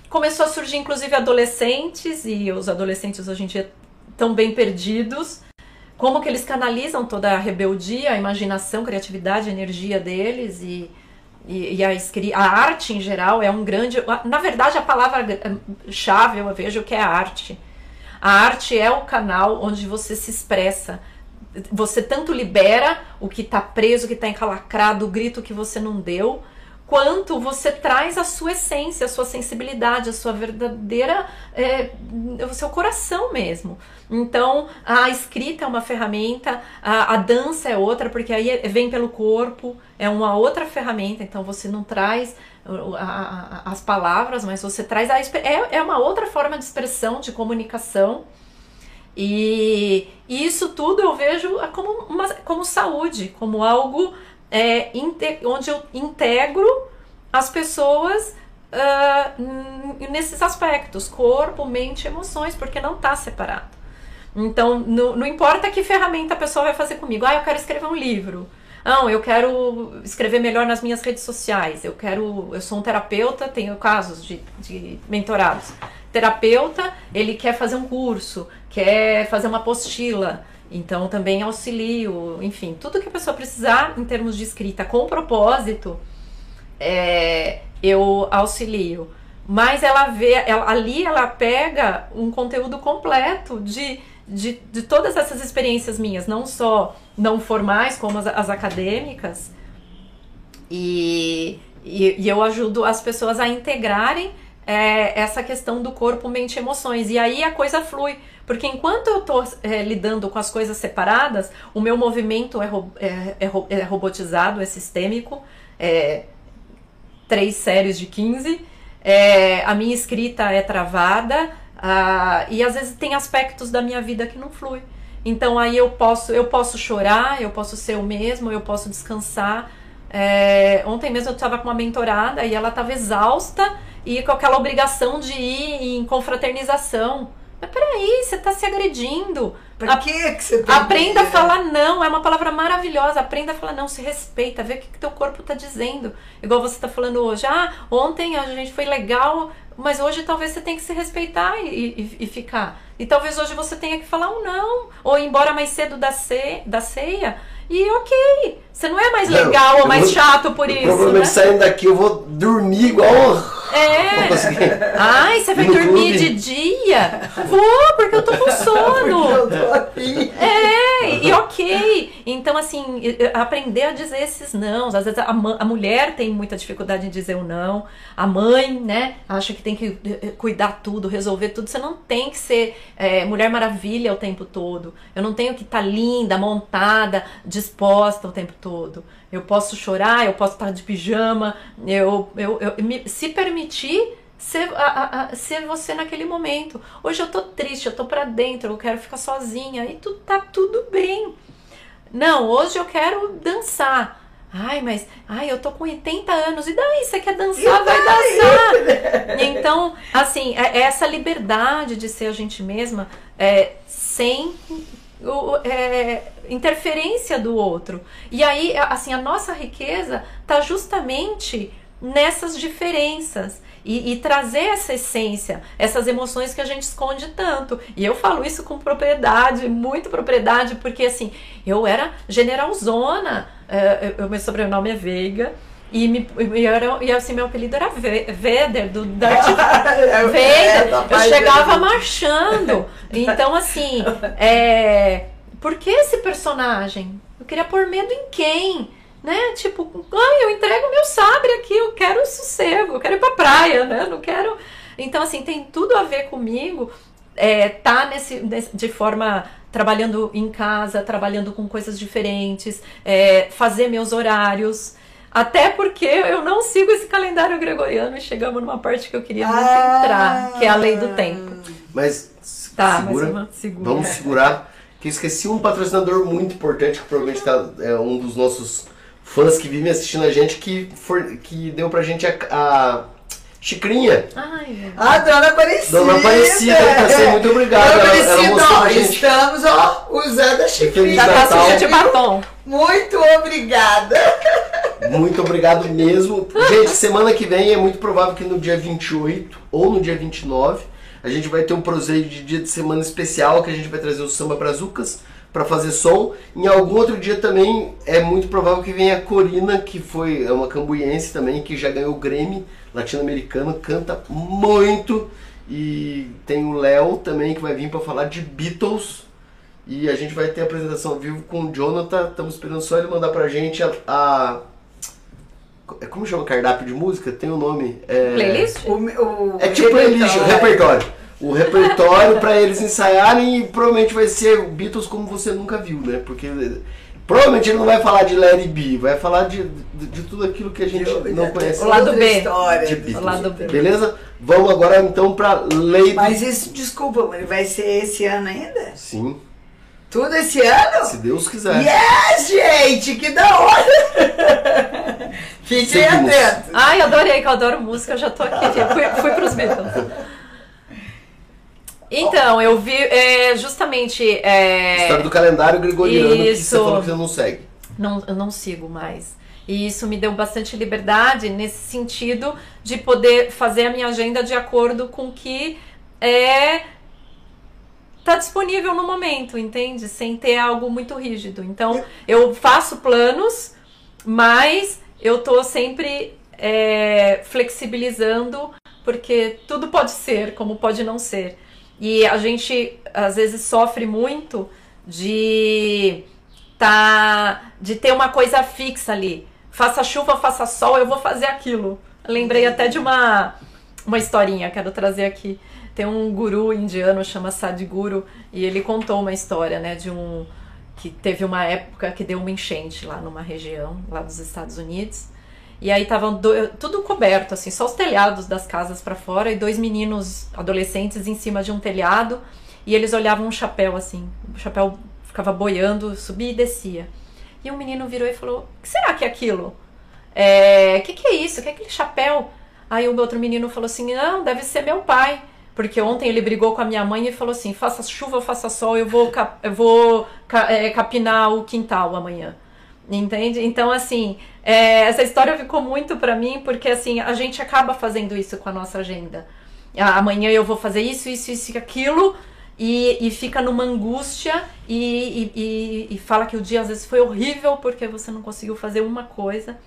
Começou a surgir, inclusive, adolescentes, e os adolescentes hoje em dia estão bem perdidos. Como que eles canalizam toda a rebeldia, a imaginação, criatividade, a energia deles e, e, e a, a arte em geral é um grande. Na verdade, a palavra-chave eu vejo que é a arte. A arte é o canal onde você se expressa. Você tanto libera o que está preso, o que está encalacrado, o grito que você não deu, quanto você traz a sua essência, a sua sensibilidade, a sua verdadeira. É, o seu coração mesmo. Então, a escrita é uma ferramenta, a, a dança é outra, porque aí é- vem pelo corpo, é uma outra ferramenta, então você não traz as palavras, mas você traz a. É, é uma outra forma de expressão, de comunicação. E, e isso tudo eu vejo como, uma, como saúde, como algo é, onde eu integro as pessoas n- nesses aspectos, corpo, mente emoções, porque não está separado. Então, não, não importa que ferramenta a pessoa vai fazer comigo. Ah, eu quero escrever um livro. Não, eu quero escrever melhor nas minhas redes sociais. Eu quero. Eu sou um terapeuta, tenho casos de, de mentorados. Terapeuta, ele quer fazer um curso, quer fazer uma apostila. Então também auxilio, enfim, tudo que a pessoa precisar em termos de escrita com propósito, é, eu auxilio. Mas ela vê, ela- ali ela pega um conteúdo completo de, de, de todas essas experiências minhas, não só não formais, como as, as acadêmicas. E, e, e eu ajudo as pessoas a integrarem é, essa questão do corpo, mente e emoções. E aí a coisa flui. Porque enquanto eu tô é, lidando com as coisas separadas, o meu movimento é, ro- é, é é robotizado, é sistêmico, é três séries de 15, é, a minha escrita é travada, ah, e às vezes tem aspectos da minha vida que não flui. Então aí eu posso, eu posso chorar, eu posso ser o mesmo, eu posso descansar. É, ontem mesmo eu estava com uma mentorada e ela estava exausta e com aquela obrigação de ir em confraternização. Mas peraí, você está se agredindo. Pra A- que que você tem Aprenda a falar não, é uma palavra maravilhosa. Aprenda a falar não, se respeita, vê o que, que teu corpo tá dizendo. Igual você tá falando hoje. Ah, ontem a gente foi legal, mas hoje talvez você tenha que se respeitar e, e- e ficar. E talvez hoje você tenha que falar um não, ou ir embora mais cedo da, ce, da ceia. E ok, você não é mais Não, legal ou eu mais vou- chato por isso, Provavelmente né? saindo daqui eu vou dormir igual. É. (laughs) Ai, você vai dormir clube. de dia? Vou, porque eu tô com sono. (laughs) Eu tô afim. É, e ok. Então, assim, aprender a dizer esses não. Às vezes a, a, mulher tem muita dificuldade em dizer o não. A mãe, né, acha que tem que eh, eh, cuidar tudo, resolver tudo. Você não tem que ser é, Mulher Maravilha o tempo todo. Eu não tenho que estar tá linda, montada, disposta o tempo todo. Eu posso chorar, eu posso estar de pijama. Eu, eu, eu me, se permitir ser, a, a, ser você naquele momento. Hoje eu tô triste, eu tô pra dentro, eu quero ficar sozinha e tu, tá tudo bem. Não, hoje eu quero dançar. Ai, mas ai, eu tô com 80 anos. E daí? Você quer dançar? Vai dançar. (laughs) Então, assim, é essa liberdade de ser a gente mesma é, sem o, é, interferência do outro. E aí, assim, a nossa riqueza tá justamente nessas diferenças e, e, trazer essa essência, essas emoções que a gente esconde tanto. E eu falo isso com propriedade, muito propriedade, porque assim, eu era generalzona, uh, meu sobrenome é Veiga. E, me, e, era, e assim, meu apelido era Veder, do Darth (laughs) Vader. É, eu chegava marchando. Então, assim, é, por que esse personagem? Eu queria pôr medo em quem? né? Tipo, ah, eu entrego meu sabre aqui, eu quero sossego, eu quero ir pra praia, né? Não quero. Então, assim, tem tudo a ver comigo. É, tá nesse, nesse, de forma trabalhando em casa, trabalhando com coisas diferentes, é, fazer meus horários. Até porque eu não sigo esse calendário gregoriano e chegamos numa parte que eu queria muito ah, entrar, que é a lei do tempo. Mas, tá, segura, mas segura. vamos segurar. Que eu esqueci um patrocinador muito importante, que provavelmente tá, é um dos nossos fãs que vivem assistindo a gente que, for, que deu pra gente a, a xicrinha. Ai, a dona Aparecida. Dona Aparecida, é. muito obrigado. Dona Aparecida, ó, estamos ó, usando a xicrinha. Da suja de batom. Muito obrigada. (laughs) Muito obrigado mesmo. Gente, semana que vem é muito provável que no dia 28 ou no dia 29 a gente vai ter um proseio de dia de semana especial que a gente vai trazer o samba brazucas para fazer som. Em algum outro dia também é muito provável que venha a Corina, que foi é uma cambuiense também, que já ganhou o Grammy latino-americano, canta muito. E tem o Léo também que vai vir para falar de Beatles. E a gente vai ter a apresentação ao vivo com o Jonathan. Estamos esperando só ele mandar pra gente a, a como chama cardápio de música? Tem o um nome. É... Playlist? O, o, é tipo playlist, o repertório o repertório para eles ensaiarem e provavelmente vai ser Beatles como você nunca viu, né? Porque provavelmente ele não vai falar de Larry B, vai falar de, de, de tudo aquilo que a gente não conhece. O lado B. História, de Beatles. O lado B. Beleza? Vamos agora então para Lady. Mas isso, desculpa, vai ser esse ano ainda? Sim. Tudo esse ano? Se Deus quiser. Yes, gente, que da hora! (laughs) Fiquem atentos. Ai, adorei que eu adoro música, eu já tô aqui, fui, fui pros Beatles. Então, eu vi é, justamente. É... História do calendário gregoriano isso. que você falou que você não segue. Não, eu não sigo mais. E isso me deu bastante liberdade nesse sentido de poder fazer a minha agenda de acordo com o que é tá disponível no momento, entende? Sem ter algo muito rígido. Então, eu faço planos, mas eu tô sempre é, flexibilizando, porque tudo pode ser, como pode não ser. E a gente às vezes sofre muito de tá de ter uma coisa fixa ali. Faça chuva, faça sol, eu vou fazer aquilo. Lembrei até de uma uma historinha, quero trazer aqui. Tem um guru indiano chama Sadhguru e ele contou uma história, né, de um que teve uma época que deu uma enchente lá numa região lá dos Estados Unidos e aí estavam tudo coberto, assim, só os telhados das casas para fora e dois meninos adolescentes em cima de um telhado e eles olhavam um chapéu assim, o chapéu ficava boiando, subia e descia. E um menino virou e falou: "O que será que é aquilo? É, que que é isso? Que é aquele chapéu?" Aí o outro menino falou assim: "Não, deve ser meu pai." Porque ontem ele brigou com a minha mãe e falou assim: faça chuva, faça sol, eu vou, cap eu vou é, capinar o quintal amanhã. Entende? Então, assim, é, essa história ficou muito para mim porque, assim, a gente acaba fazendo isso com a nossa agenda. Amanhã eu vou fazer isso, isso, isso e aquilo. E, e fica numa angústia e, e, e fala que o dia às vezes foi horrível porque você não conseguiu fazer uma coisa,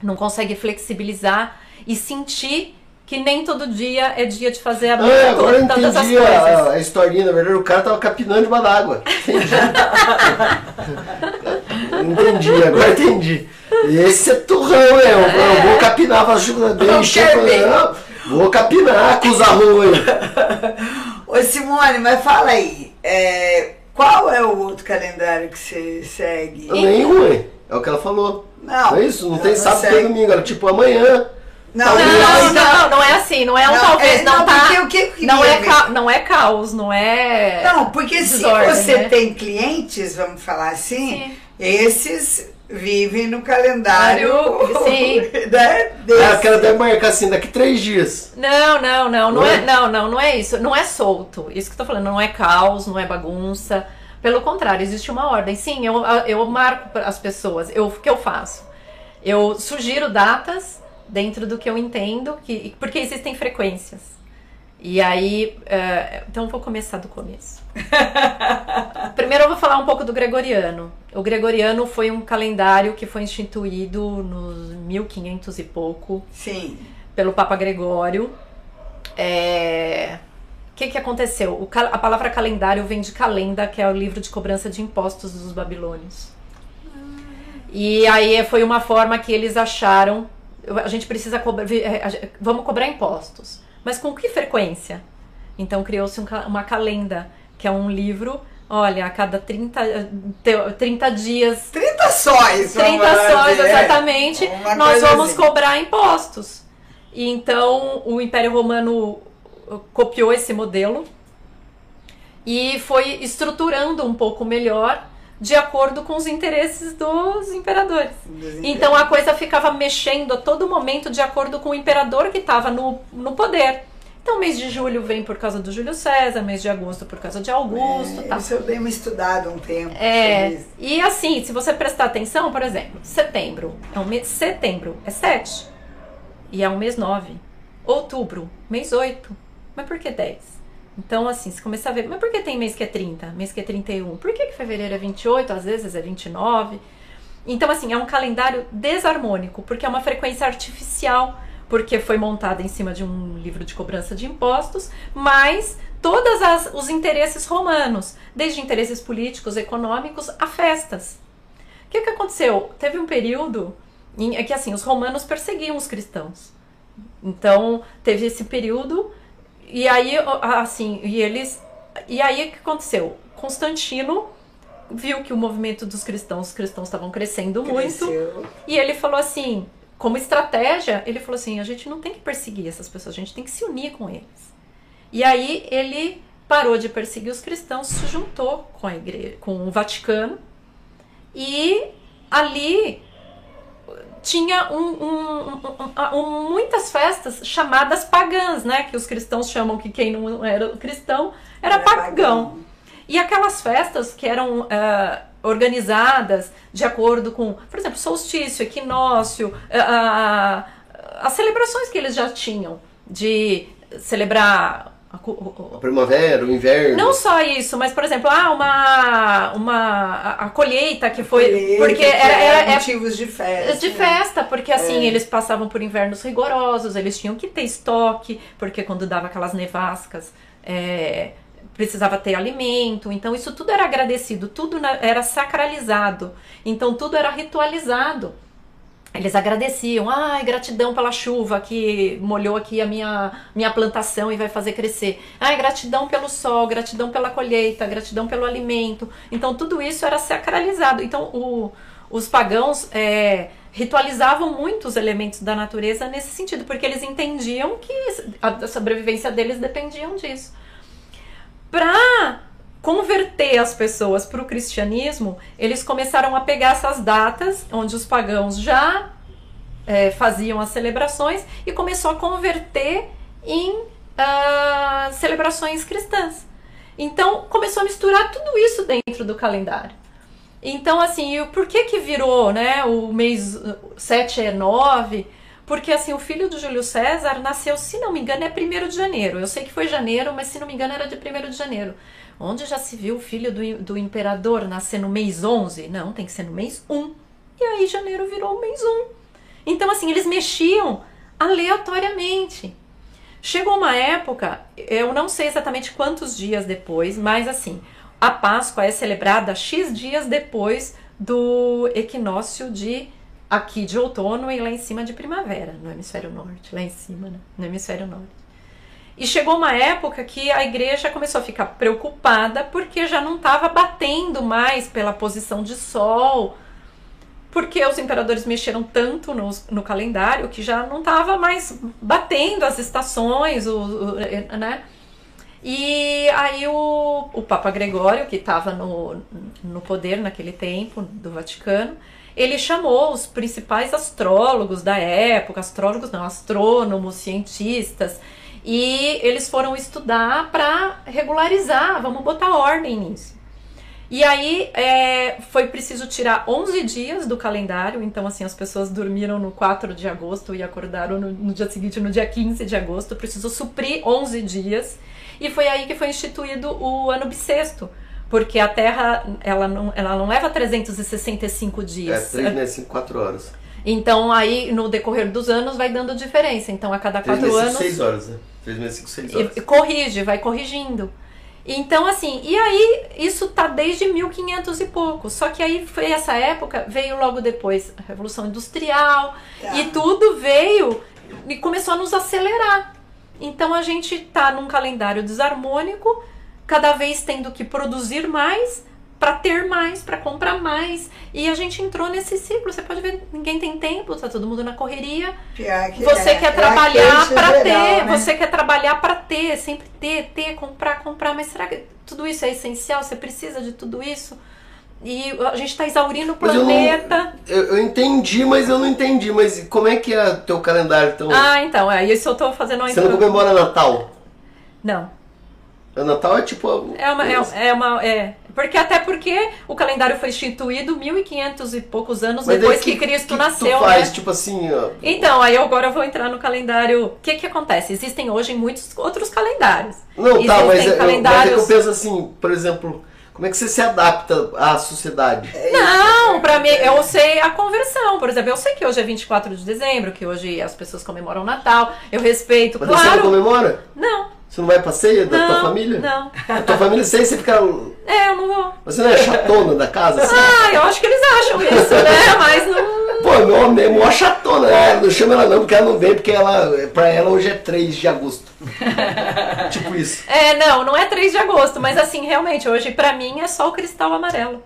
não consegue flexibilizar e sentir que nem todo dia é dia de fazer a Ah, agora eu entendi coisas. a, a historinha. Na verdade, o cara tava capinando debaixo d'água. (laughs) Entendi. entendi, agora entendi. Esse é turrão, é. Eu, eu vou capinar, faço Não não, Vou capinar com os arroz. Ô Simone, mas fala aí, é, qual é o outro calendário que você segue? Nenhum. É o que ela falou. Não. Não é isso? Não tem Ela sábado e domingo. Era tipo amanhã. Não, Talvez. Não, não, não é assim, não é um Não, talvez, é, não, não, tá. porque o que queria não, é ca- não é caos, não é. Não, porque se Desordem, você né? tem clientes, vamos falar assim, Sim. esses vivem no calendário Sim. (laughs) né, Ah, desse. porque ela deve marcar assim, daqui três dias. Não, não, não, não Não é, é? não, não, não é isso, não é solto. Isso que eu tô falando, não é caos, não é bagunça. Pelo contrário, existe uma ordem. Sim, eu, eu marco as pessoas. Eu, o que eu faço? Eu sugiro datas dentro do que eu entendo, que, porque existem frequências. E aí, eh, então vou começar do começo. (laughs) Primeiro eu vou falar um pouco do gregoriano. O gregoriano foi um calendário que foi instituído nos 1500 e pouco Sim. pelo Papa Gregório. É, O que, que aconteceu? Cal- a palavra calendário vem de calenda, que é o livro de cobrança de impostos dos babilônios. E aí foi uma forma que eles acharam. A gente precisa cobrar. Vamos cobrar impostos. Mas com que frequência? Então criou-se um uma calenda, que é um livro. Olha, a cada 30, te- 30 dias 30 sóis. 30 vamos sóis, dizer. exatamente, nós vamos assim. cobrar impostos. E então o Império Romano uh, copiou esse modelo e foi estruturando um pouco melhor de acordo com os interesses dos imperadores. Então a coisa ficava mexendo a todo momento de acordo com o imperador que estava no, no poder. Então mês de julho vem por causa do Júlio César, mês de agosto por causa de Augusto, É, tal. Isso eu dei uma estudada um tempo. É, e assim, se você prestar atenção, por exemplo, setembro é um mês, setembro é 7 e é um mês 9. Outubro, mês 8. Mas por que 10? Então, assim, se começar a ver, mas por que tem mês que é 30, mês que é 31? Por que, que fevereiro é 28, às vezes é 29? Então, assim, é um calendário desarmônico, porque é uma frequência artificial, porque foi montada em cima de um livro de cobrança de impostos, mas todos os interesses romanos, desde interesses políticos, econômicos, a festas. O que, que aconteceu? Teve um período em é que assim os romanos perseguiam os cristãos. Então teve esse período e aí assim e eles e aí o que aconteceu? Constantino viu que o movimento dos cristãos, os cristãos estavam crescendo muito Cresceu. e ele falou assim, como estratégia, ele falou assim: a gente não tem que perseguir essas pessoas, a gente tem que se unir com eles. E aí ele parou de perseguir os cristãos, se juntou com a igreja, com o Vaticano, e ali tinha um, um- um- muitas festas chamadas pagãs, né? Que os cristãos chamam que quem não era cristão era, Era pagão. pagão. E aquelas festas que eram ah, organizadas de acordo com, por exemplo, solstício, equinócio, ah, ah, as celebrações que eles já tinham de celebrar a A primavera, o inverno. não só isso, mas por exemplo, ah, uma, uma a, a colheita que foi Colheita, porque que era, é era- é motivos de festa. de né? festa, porque assim, É. eles passavam por invernos rigorosos, eles tinham que ter estoque, porque quando dava aquelas nevascas, é, precisava ter alimento, então isso tudo era agradecido, tudo na- era sacralizado, então tudo era ritualizado. Eles agradeciam, ai, gratidão pela chuva que molhou aqui a minha, minha plantação e vai fazer crescer. Ai, gratidão pelo sol, gratidão pela colheita, gratidão pelo alimento. Então, tudo isso era sacralizado. Então, o- os pagãos é, ritualizavam muito os elementos da natureza nesse sentido, porque eles entendiam que a sobrevivência deles dependiam disso. Para converter as pessoas para o cristianismo, eles começaram a pegar essas datas onde os pagãos já é, faziam as celebrações e começou a converter em ah, celebrações cristãs. Então começou a misturar tudo isso dentro do calendário. Então, assim, por que que virou, né, o mês 7 é 9? Porque, assim, o filho do Júlio César nasceu, se não me engano, é 1 de janeiro. Eu sei que foi janeiro, mas se não me engano era de 1 de janeiro. Onde já se viu o filho do, do imperador nascer no mês 11? Não, tem que ser no mês 1. E aí janeiro virou o mês 1. Então, assim, eles mexiam aleatoriamente. Chegou uma época, eu não sei exatamente quantos dias depois, mas assim, a Páscoa é celebrada X dias depois do equinócio de aqui de outono e lá em cima de primavera, no hemisfério norte, lá em cima, né? no hemisfério norte. E chegou uma época que a igreja começou a ficar preocupada porque já não estava batendo mais pela posição de sol, porque os imperadores mexeram tanto no, no calendário que já não estava mais batendo as estações, o, o, né? E aí o, o Papa Gregório, que estava no, no poder naquele tempo do Vaticano, ele chamou os principais astrólogos da época, astrólogos não, astrônomos, cientistas, e eles foram estudar para regularizar, vamos botar ordem nisso. E aí é, foi preciso tirar 11 dias do calendário, então assim, as pessoas dormiram no 4 de agosto e acordaram no, no dia seguinte, no dia 15 de agosto, precisou suprir 11 dias, e foi aí que foi instituído o ano bissexto, porque a Terra, ela não, ela não leva 365 dias. É, 3 meses, 5, 4 horas. Então aí, no decorrer dos anos, vai dando diferença. Então, a cada 3 quatro meses, anos... 6 horas, né? 3 meses, 5, 6 horas. E corrige, vai corrigindo. Então, assim, e aí isso tá desde 1500 e pouco. Só que aí foi essa época, veio logo depois a Revolução Industrial Tá. e tudo veio e começou a nos acelerar. Então a gente tá num calendário desarmônico, cada vez tendo que produzir mais para ter mais, para comprar mais. E a gente entrou nesse ciclo. Você pode ver, ninguém tem tempo, tá todo mundo na correria. Que Você é. quer É trabalhar para geral, ter, né? você quer trabalhar para ter, sempre ter, ter, comprar, comprar. Mas será que tudo isso é essencial? Você precisa de tudo isso? E a gente está exaurindo o Mas eu não- planeta. Eu, eu entendi, mas eu não entendi. Mas como é que é teu calendário? Então, Ah, então, é isso eu tô fazendo uma você não comemora Natal? Não. O Natal é tipo. É uma, é, é uma, é. Porque até porque o calendário foi instituído 1500 e poucos anos Mas depois que- que, Cristo que nasceu, Tu faz, né? tipo assim, ó. Então, aí agora eu vou entrar no calendário. O que que acontece? Existem hoje muitos outros calendários. Não, tá, Existem mas, é, eu, mas é que calendários. eu penso assim, por exemplo, como é que você se adapta à sociedade? Não, pra mim, eu sei a conversão. Por exemplo, eu sei que hoje é 24 de dezembro, que hoje as pessoas comemoram o Natal. Eu respeito, Mas você não claro. comemora? Não, Você não vai pra ceia da tua não, família? não. A tua família ceia, você fica. É, eu não vou. Você não é chatona da casa? Assim? Ah, eu acho que eles acham isso, né? Mas não. Pô, meu homem é mó chatona, né? Não chama ela não, porque ela não vem, porque ela, pra ela hoje é 3 de agosto. (laughs) tipo isso. É, não, não é 3 de agosto, mas assim, realmente, hoje pra mim é só o cristal amarelo.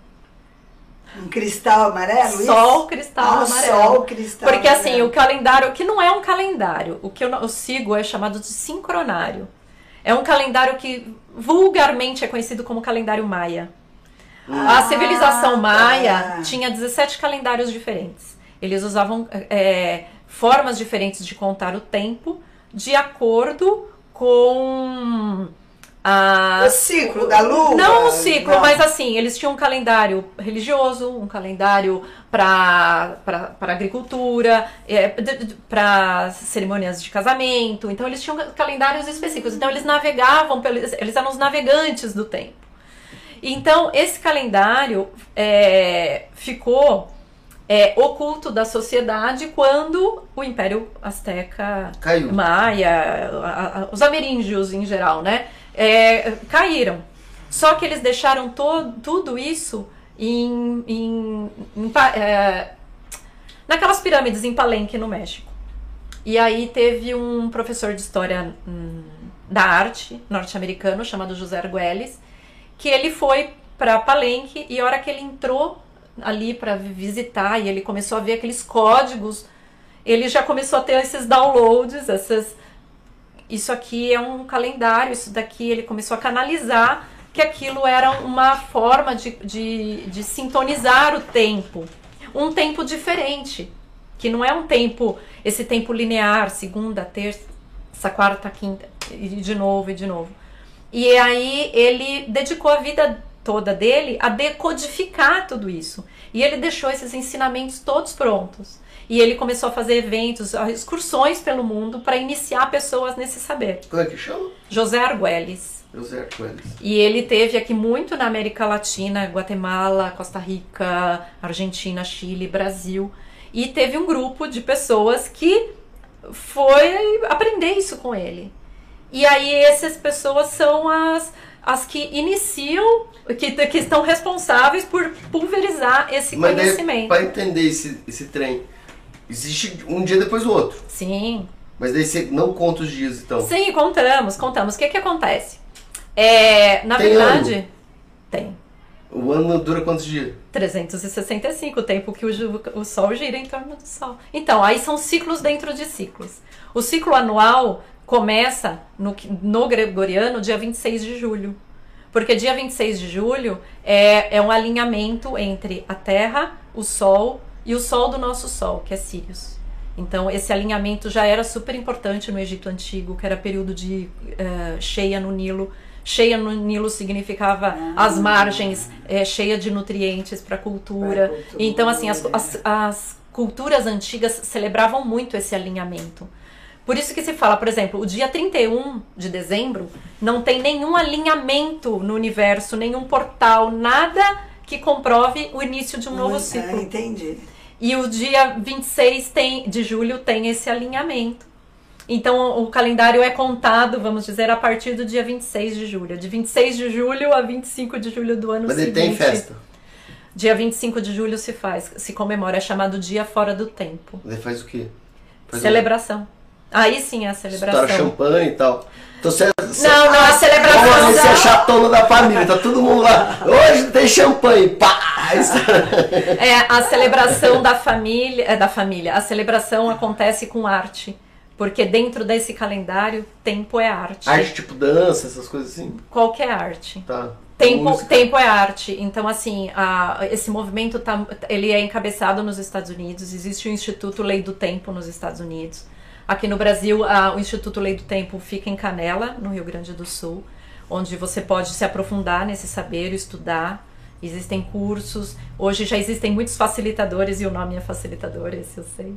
Um cristal amarelo? isso? Só o cristal ah, amarelo. Só o cristal Porque assim, amarelo. o calendário, que não é um calendário, o que eu, eu sigo é chamado de sincronário. É um calendário que vulgarmente é conhecido como calendário maia. a Ah, civilização maia tá. tinha 17 calendários diferentes. Eles usavam é, formas diferentes de contar o tempo de acordo com a O ciclo da lua? não o ciclo, Não. mas assim, eles tinham um calendário religioso, um calendário para agricultura, é, para cerimônias de casamento. Então, eles tinham calendários específicos. Então, eles navegavam, pelo, eles eram os navegantes do tempo. Então, esse calendário é, ficou é, oculto da sociedade quando o Império Azteca Caiu. Maia, a- a- os ameríndios em geral, né? É, caíram. Só que eles deixaram to- tudo isso em, em- em é, naquelas pirâmides em Palenque, no México. E aí teve um professor de história hum, da arte norte-americano chamado José Arguelles, que ele foi para Palenque e a hora que ele entrou ali para visitar e ele começou a ver aqueles códigos, ele já começou a ter esses downloads, essas isso aqui é um calendário, isso daqui ele começou a canalizar que aquilo era uma forma de, de, de sintonizar o tempo. Um tempo diferente, que não é um tempo, esse tempo linear, segunda, terça, quarta, quinta, e de novo e de novo. E aí ele dedicou a vida toda dele a decodificar tudo isso. E ele deixou esses ensinamentos todos prontos. E ele começou a fazer eventos, excursões pelo mundo para iniciar pessoas nesse saber. Como é que chama? José Arguelles. José Coelho. E ele teve aqui muito na América Latina, Guatemala, Costa Rica, Argentina, Chile, Brasil. E teve um grupo de pessoas que foi aprender isso com ele. E aí essas pessoas são as, as que iniciam, que, que estão responsáveis por pulverizar esse Mas conhecimento. pra entender esse, esse trem, existe um dia depois do outro. Sim. Mas daí você não conta os dias, então. Sim, contamos, contamos. O que que acontece? É, na Tem verdade, tem. O ano dura quantos dias? 365, o tempo que o, o Sol gira em torno do Sol. Então, aí são ciclos dentro de ciclos. O ciclo anual começa no, no gregoriano dia 26 de julho. Porque dia 26 de julho é, é um alinhamento entre a Terra, o Sol e o Sol do nosso Sol, que é Sirius. Então, esse alinhamento já era super importante no Egito Antigo, que era período de eh, cheia no Nilo. Cheia no Nilo significava as margens eh, cheia de nutrientes para a cultura. Cultura. Então, assim, as, as, as culturas antigas celebravam muito esse alinhamento. Por isso que se fala, por exemplo, o dia 31 de dezembro não tem nenhum alinhamento no universo, nenhum portal, nada que comprove o início de um novo Muito- ciclo. Ah, entendi. E o dia 26 tem, de julho tem esse alinhamento. Então o calendário é contado, vamos dizer, a partir do dia 26 de julho. De 26 de julho a 25 de julho do ano Mas ele seguinte. tem festa. Dia 25 de julho se faz, se comemora, é chamado Dia Fora do Tempo. Ele faz o quê? Faz celebração. Aí sim é a Um... Estoura celebração. champanhe e tal. Então você. você- Não, não, a Vamos celebração. se é chatona da família, tá todo mundo lá. Hoje tem champanhe, pá! Isso- É, a celebração da família, é da família. A celebração acontece com arte. Porque dentro desse calendário, tempo é arte. Arte tipo dança, essas coisas assim. Qualquer arte. Tá. Tempo, Música. tempo é arte. Então, assim, a- esse movimento tá, ele é encabeçado nos Estados Unidos. Existe o Instituto Lei do Tempo nos Estados Unidos. Aqui no Brasil, a- o Instituto Lei do Tempo fica em Canela, no Rio Grande do Sul, onde você pode se aprofundar nesse saber, estudar. Existem cursos. Hoje já existem muitos facilitadores, e o nome é facilitador, esse eu sei.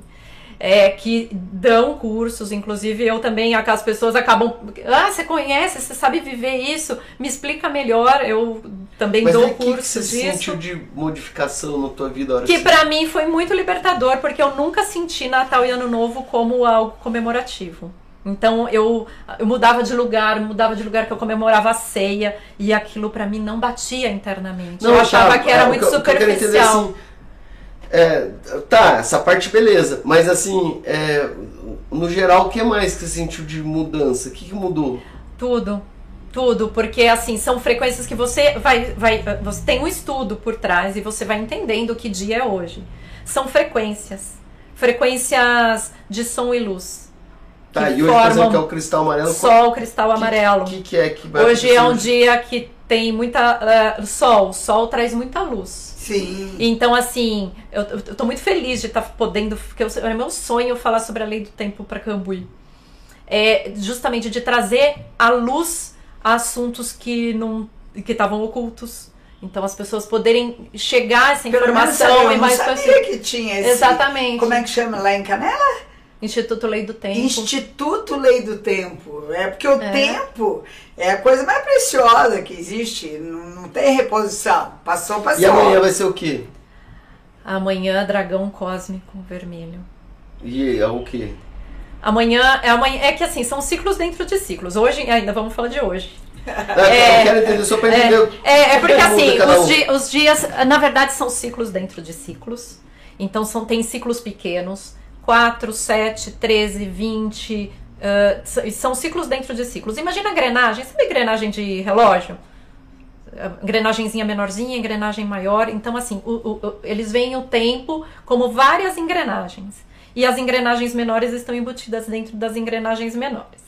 É, que dão cursos, inclusive eu também, as pessoas acabam. Ah, você conhece, você sabe viver isso, me explica melhor. Eu também Mas dou aí, o que, você disso. sentiu de modificação na tua vida? Que você- pra mim foi muito libertador, porque eu nunca senti Natal e Ano Novo como algo comemorativo. Então eu, eu mudava de lugar, mudava de lugar que eu comemorava a ceia e aquilo pra mim não batia internamente. eu achava tá, que era é, muito que eu- o que eu quero entender, superficial. assim, é, tá, essa parte beleza, mas assim, é, no geral, o que mais que você sentiu de mudança? O que, que mudou? Tudo, tudo, porque assim, são frequências que você vai, vai, você tem um estudo por trás e você vai entendendo que dia é hoje. São frequências, frequências de som e luz. Tá, Que e hoje, por exemplo, que é o cristal amarelo. Sol, cristal amarelo. O que, que é que vai Hoje é um dia que tem muita eh, sol, o sol traz muita luz. Sim. Então, assim, eu, eu tô muito feliz de estar podendo, porque eu- é meu sonho falar sobre a lei do tempo para Cambuí. É justamente de trazer à luz assuntos que não que estavam ocultos. Então, as pessoas poderem chegar a essa Pelo informação eu e não mais sabia pessoas. que tinha esse... Exatamente. Como é que chama lá em Canela? Instituto Lei do Tempo. Instituto Lei do Tempo. É porque o É. tempo é a coisa mais preciosa que existe. Não, não tem reposição. Passou, passou. E amanhã vai ser o quê? Amanhã, dragão cósmico vermelho. E é o quê? Amanhã é amanhã. É que assim, são ciclos dentro de ciclos. Hoje, ainda vamos falar de hoje. É, eu quero entender só pra entender. o- É, é porque assim, os, um. di- os dias, na verdade, são ciclos dentro de ciclos. Então são, tem ciclos pequenos, 4, 7, 13, 20. ah, s- são ciclos dentro de ciclos. Imagina a engrenagem, sabe engrenagem de relógio? A Engrenagemzinha menorzinha, engrenagem maior. Então, assim, o- o- eles veem o tempo como várias engrenagens. E as engrenagens menores estão embutidas dentro das engrenagens menores.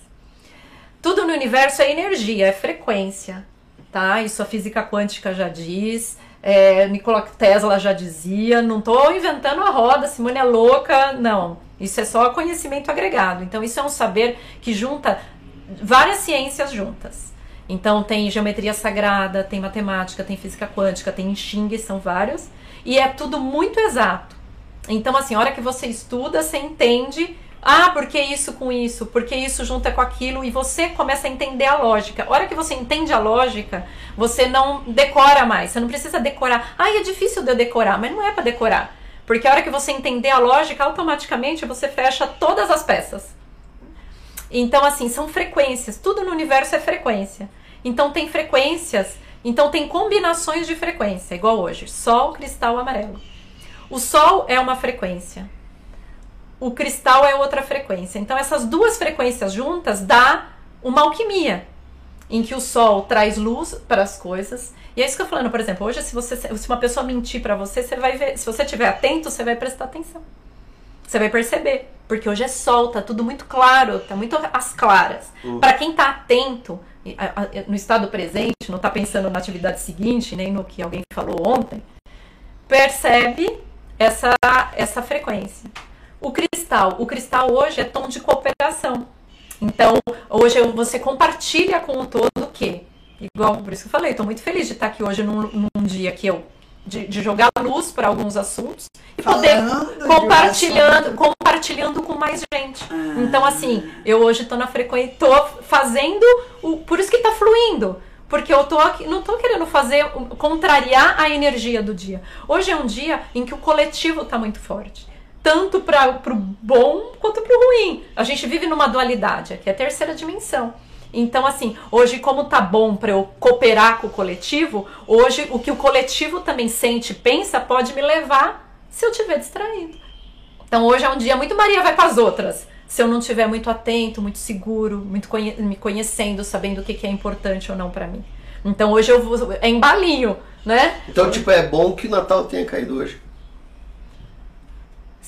Tudo no universo é energia, é frequência, tá? Isso a física quântica já diz, é, Nikola Tesla já dizia, não tô inventando a roda, Simone é louca, não. Isso é só conhecimento agregado. Então isso é um saber que junta várias ciências juntas. Então tem geometria sagrada, tem matemática, tem física quântica, tem Xing, são vários, e é tudo muito exato. Então, assim, a hora que você estuda, você entende. Ah, por que isso com isso? Por que isso junta com aquilo? E você começa a entender a lógica. A hora que você entende a lógica, você não decora mais. Você não precisa decorar. Ah, é difícil de eu decorar, mas não é para decorar. Porque a hora que você entender a lógica, automaticamente você fecha todas as peças. Então, assim, são frequências. Tudo no universo é frequência. Então, tem frequências. Então, tem combinações de frequência, igual hoje: Sol, cristal, amarelo. O Sol é uma frequência. O cristal é outra frequência. Então, essas duas frequências juntas dá uma alquimia, em que o Sol traz luz para as coisas. E é isso que eu tô falando, por exemplo, hoje se você se uma pessoa mentir para você, você vai ver, se você estiver atento, você vai prestar atenção. Você vai perceber, porque hoje é sol, tá tudo muito claro, tá muito às claras. Uhum. Para quem tá atento, no estado presente, não tá pensando na atividade seguinte, nem no que alguém falou ontem, percebe essa essa frequência. O cristal, o cristal hoje é tom de cooperação. Então, hoje você compartilha com o todo o quê? Igual, por isso que eu falei, estou muito feliz de estar aqui hoje num, num dia que eu. De, de jogar luz para alguns assuntos e poder Falando compartilhando, compartilhando com mais gente. Ah. Então, assim, eu hoje tô na frequência, tô fazendo o. Por isso que tá fluindo. Porque eu tô aqui, não tô querendo fazer, contrariar a energia do dia. Hoje é um dia em que o coletivo tá muito forte. Tanto para pro bom quanto pro ruim. A gente vive numa dualidade, que é a terceira dimensão. Então, assim, hoje, como tá bom para eu cooperar com o coletivo, hoje o que o coletivo também sente, pensa, pode me levar se eu estiver distraído. Então hoje é um dia muito Maria vai com as outras. Se eu não estiver muito atento, muito seguro, muito conhe- me conhecendo, sabendo o que, que é importante ou não pra mim. Então hoje eu vou. É embalinho, né? Então, tipo, é bom que o Natal tenha caído hoje.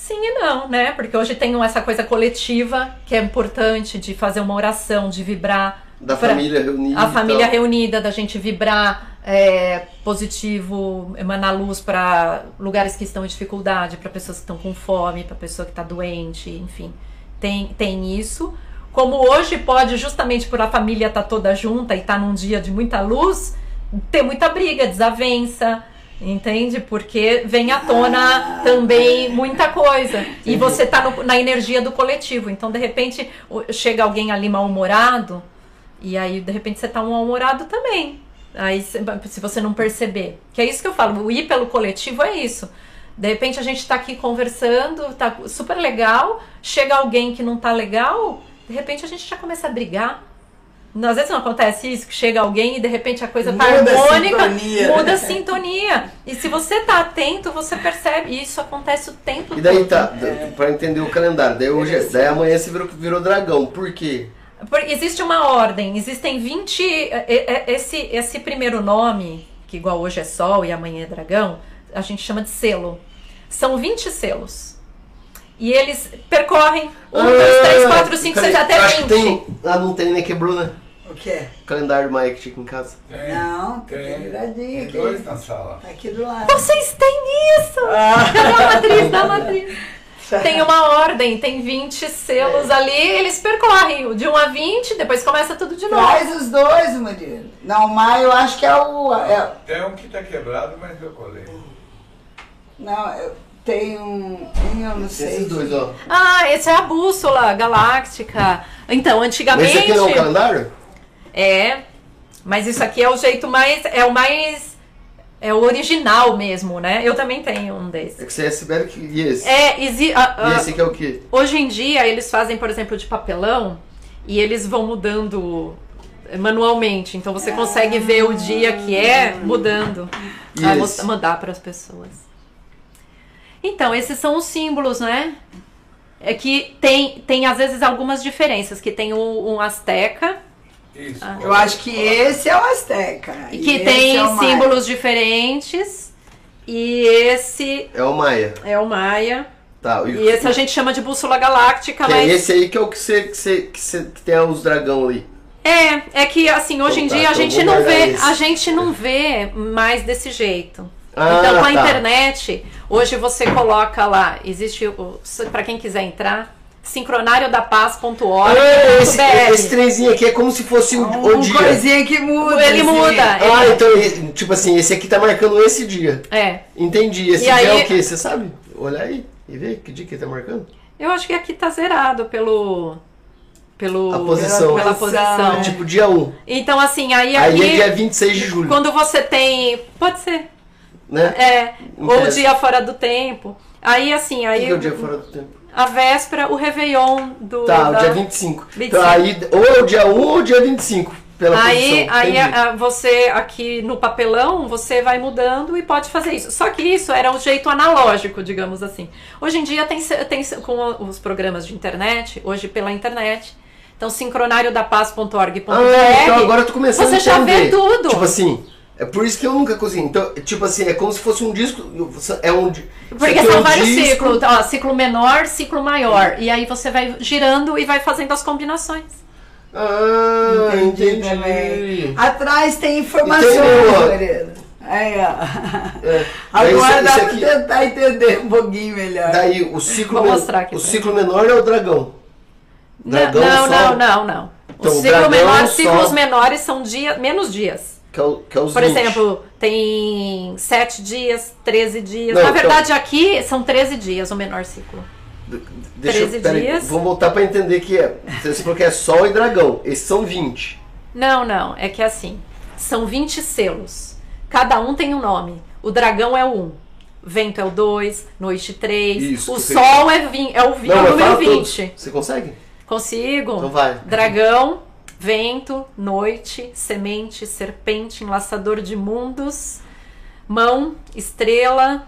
Sim e não, né? Porque hoje tem essa coisa coletiva que é importante de fazer uma oração, de vibrar. Da pra- família reunida. A família reunida, da gente vibrar é, positivo, emanar luz para lugares que estão em dificuldade, para pessoas que estão com fome, para pessoa que está doente, enfim. Tem, tem isso. Como hoje pode, justamente por a família estar toda junta e estar num dia de muita luz, ter muita briga, desavença, entende? Porque vem à tona também muita coisa. E você tá no- na energia do coletivo. Então, de repente, chega alguém ali mal-humorado, e aí, de repente, você tá um mal-humorado também. Aí, se se você não perceber. Que é isso que eu falo, o ir pelo coletivo é isso. De repente, a gente tá aqui conversando, tá super legal, chega alguém que não tá legal, de repente a gente já começa a brigar. Às vezes não acontece isso, que chega alguém e de repente a coisa tá Muda a harmônica, sintonia. muda a sintonia. E se você tá atento, você percebe. E isso acontece o tempo E daí todo. tá, pra entender o calendário. Daí hoje, daí amanhã você virou, virou dragão. Por quê? Porque existe uma ordem, existem 20. é- é- Esse, esse primeiro nome, que igual hoje é Sol e amanhã é Dragão, a gente chama de selo. São 20 selos. E eles percorrem 1, 2, 3, 4, 5, 6, Peraí, até Ah, eu acho que 20. tem. Ah, não tem, né? Quebrou, né? O quê? O calendário do que tinha aqui em casa. Tem, Não, tem tem. viradinho Tem dois na sala. Tá aqui do lado. Vocês têm isso! Cadê a matriz da matriz? Tem uma ordem, tem 20 selos ali, eles percorrem de 1 a 20, depois começa tudo de novo. Traz os dois, Murilo. Não, o Maio eu acho que é o. é- Tem um que tá quebrado, mas eu colei. não, eu- tem um. um Eu não sei. Esses dois, ó. Ah, esse é a bússola galáctica. Então, Mas antigamente. esse aqui não é o calendário? É, mas isso aqui é o jeito mais. É o mais. É o original mesmo, né? Eu também tenho um É desses. que você é Sibério e esse. É, exi- a- a- E esse aqui é o quê? hoje em dia eles fazem, por exemplo, de papelão e eles vão mudando manualmente. Então você consegue ver o dia que é mudando. E Ah, vou mandar para as pessoas. Então, esses são os símbolos, né? É que tem, tem às vezes algumas diferenças, que tem um, um asteca, Isso. Eu acho que esse é o Azteca. e que esse tem é símbolos diferentes, e esse É o Maia. é o Maia, Tá. e esse a gente chama de bússola galáctica, que é mas... esse aí que é o que você, que você, que você que tem os dragão ali. É, é que assim, hoje Então em tá, dia a então gente não vê, esse. a gente não vê mais desse jeito. Ah, então com a tá. internet, hoje você coloca lá, existe o para quem quiser entrar, sincronariodapaz.org. Esse, esse trenzinho aqui é como se fosse o, o Um dia. coisinha que muda. Ele assim. muda. Ah, então, ele- tipo assim, esse aqui tá marcando esse dia. É. Entendi. Esse E dia é aí- o quê? Você sabe? Olha aí e vê que dia que ele tá marcando. Eu acho que aqui tá zerado pelo pelo A posição. pela Posição, é. Tipo dia 1. Então assim, aí Aí é dia 26 de julho, quando você tem, pode ser, né? é, ou dia fora do tempo. Aí assim, O aí que que é o dia fora do tempo? A véspera, o Réveillon do. Tá, da- o dia 25. 25. Então aí, ou o dia 1 ou o dia 25, pela Aí, posição. aí a- a- você aqui no papelão, você vai mudando e pode fazer isso. Só que isso era o jeito analógico, digamos assim. Hoje em dia tem, tem com os programas de internet, hoje pela internet. Então, sincronariodapaz.org.br. Ah, então agora eu tô começando Você a já entender. vê tudo. Tipo assim, é por isso que eu nunca cozinho. Então, tipo assim, é como se fosse um disco. É um. Porque aqui é são um vários disco. ciclos, ó, ciclo menor, ciclo maior. E aí você vai girando e vai fazendo as combinações. Ah, entendi. também. Atrás tem informações, Entendeu, ó? Lorena. Aí, ó. É. (laughs) Agora isso- dá isso pra aqui- tentar entender um pouquinho melhor. Daí o ciclo, Vou mostrar aqui o pra ciclo menor é o dragão. Dragão, não, não, sol. não, não. Então, o ciclo menor, ciclos menores são dia, menos dias. Que é, o, que é os Por 20. exemplo, tem 7 dias, 13 dias. Não, Na então- verdade, aqui são 13 dias o menor ciclo. Deixa eu- 13 peraí, dias. Vamos voltar pra entender que é. Você falou que é sol e dragão. Esses são 20. Não, não, é que é assim. São 20 selos. Cada um tem um nome. O dragão é o 1. Vento é o 2, noite 3. Isso, o sol é, vin- é o, vi- é o número fala todos. 20. Você consegue? Consigo? Então vai. Dragão, vento, noite, semente, serpente, enlaçador de mundos, mão, estrela,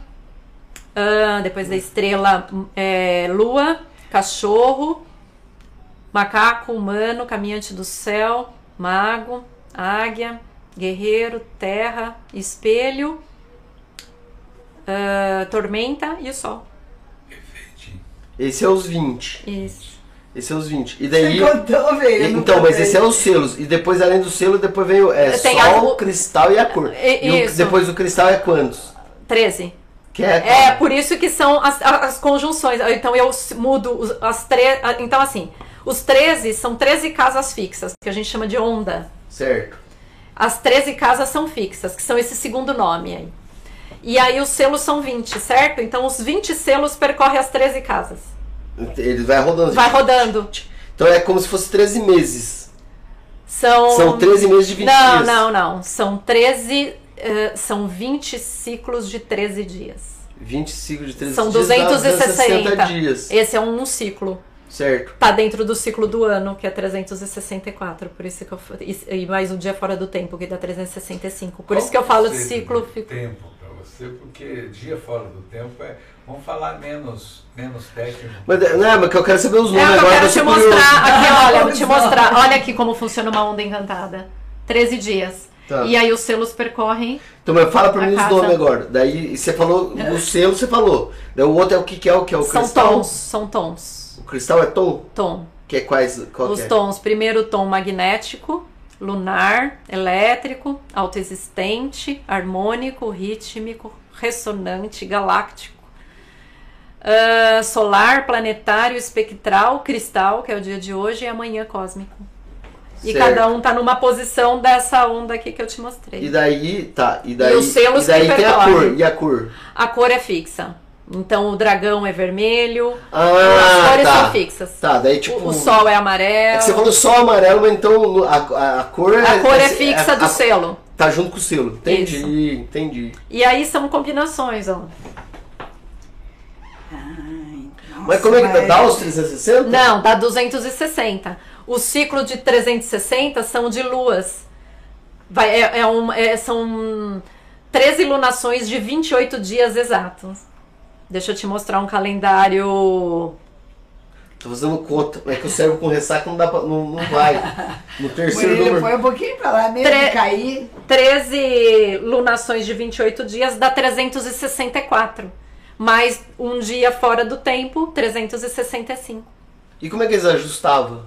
ah, depois da estrela, é, lua, cachorro, macaco, humano, caminhante do céu, mago, águia, guerreiro, terra, espelho, ah, tormenta e o sol. Esse é os 20. Isso. Esse é os 20. E Você daí. contou, velho. Então, mas esse é os selos. E depois, além do selo, depois vem o é, Tem sol, a- cristal e a cor. E- E o- depois do cristal é quantos? 13. Que é, É, por isso que são as, as conjunções. Então eu mudo as três. Então, assim, os 13 são 13 casas fixas, que a gente chama de onda. Certo. As 13 casas são fixas, que são esse segundo nome aí. E aí os selos são 20, certo? Então os 20 selos percorrem as 13 casas. Ele vai rodando. Vai rodando. Então é como se fosse 13 meses. São. São 13 meses de 20 Não, dias. não, não. São 13. eh, são 20 ciclos de 13 dias. 20 ciclos de 13 São dias. dá 260. dias. Esse é um ciclo. Certo. Tá dentro do ciclo do ano, que é 364. Por isso que eu e e mais um dia fora do tempo, que dá 365. Por isso que eu falo de ciclo. tempo você, porque dia fora do tempo é. Vamos falar menos, menos técnico. Mas, não, mas que eu quero saber os É o números que eu agora. quero te curioso. mostrar. Aqui, olha, vou te (laughs) mostrar. Olha aqui como funciona uma onda encantada. 13 dias. Tá. E aí os selos percorrem. Então, mas fala pra mim os nomes agora. Daí você falou, o selo você falou. Daí o outro é o que, que é o que é o são cristal? tons. São tons. O cristal é tom? Tom. Que é quais? Qual Os que é? tons. Primeiro tom magnético, lunar, elétrico, autoexistente, harmônico, rítmico, ressonante, galáctico. ah, solar, planetário, espectral, cristal, que é o dia de hoje, e amanhã cósmico. E Certo. cada um tá numa posição dessa onda aqui que eu te mostrei. E daí, tá. E daí, os selos e daí tem a cor. E a cor? A cor é fixa. Então o dragão é vermelho, Ah, as cores tá. são fixas. Tá, daí tipo. O, o sol é É amarelo. que você falou só amarelo, mas então a, a, a cor é. a cor é fixa a- do a- selo. Tá junto com o selo. Entendi, Isso. entendi. E aí são combinações, ó. Ai, nossa, Mas como é que Dá os 360? Não, dá 260. O ciclo de 360 são de luas. Vai, é, é um- é- são 13 lunações de 28 dias exatos. Deixa eu te mostrar um calendário. Tô fazendo conta. É que o cérebro com ressaca não dá pra, não, não vai. No terceiro Ele número. foi um pouquinho pra lá mesmo, Tre- cair. 13 lunações de 28 dias dá 364. Mais um dia fora do tempo, 365. E como é que eles ajustavam?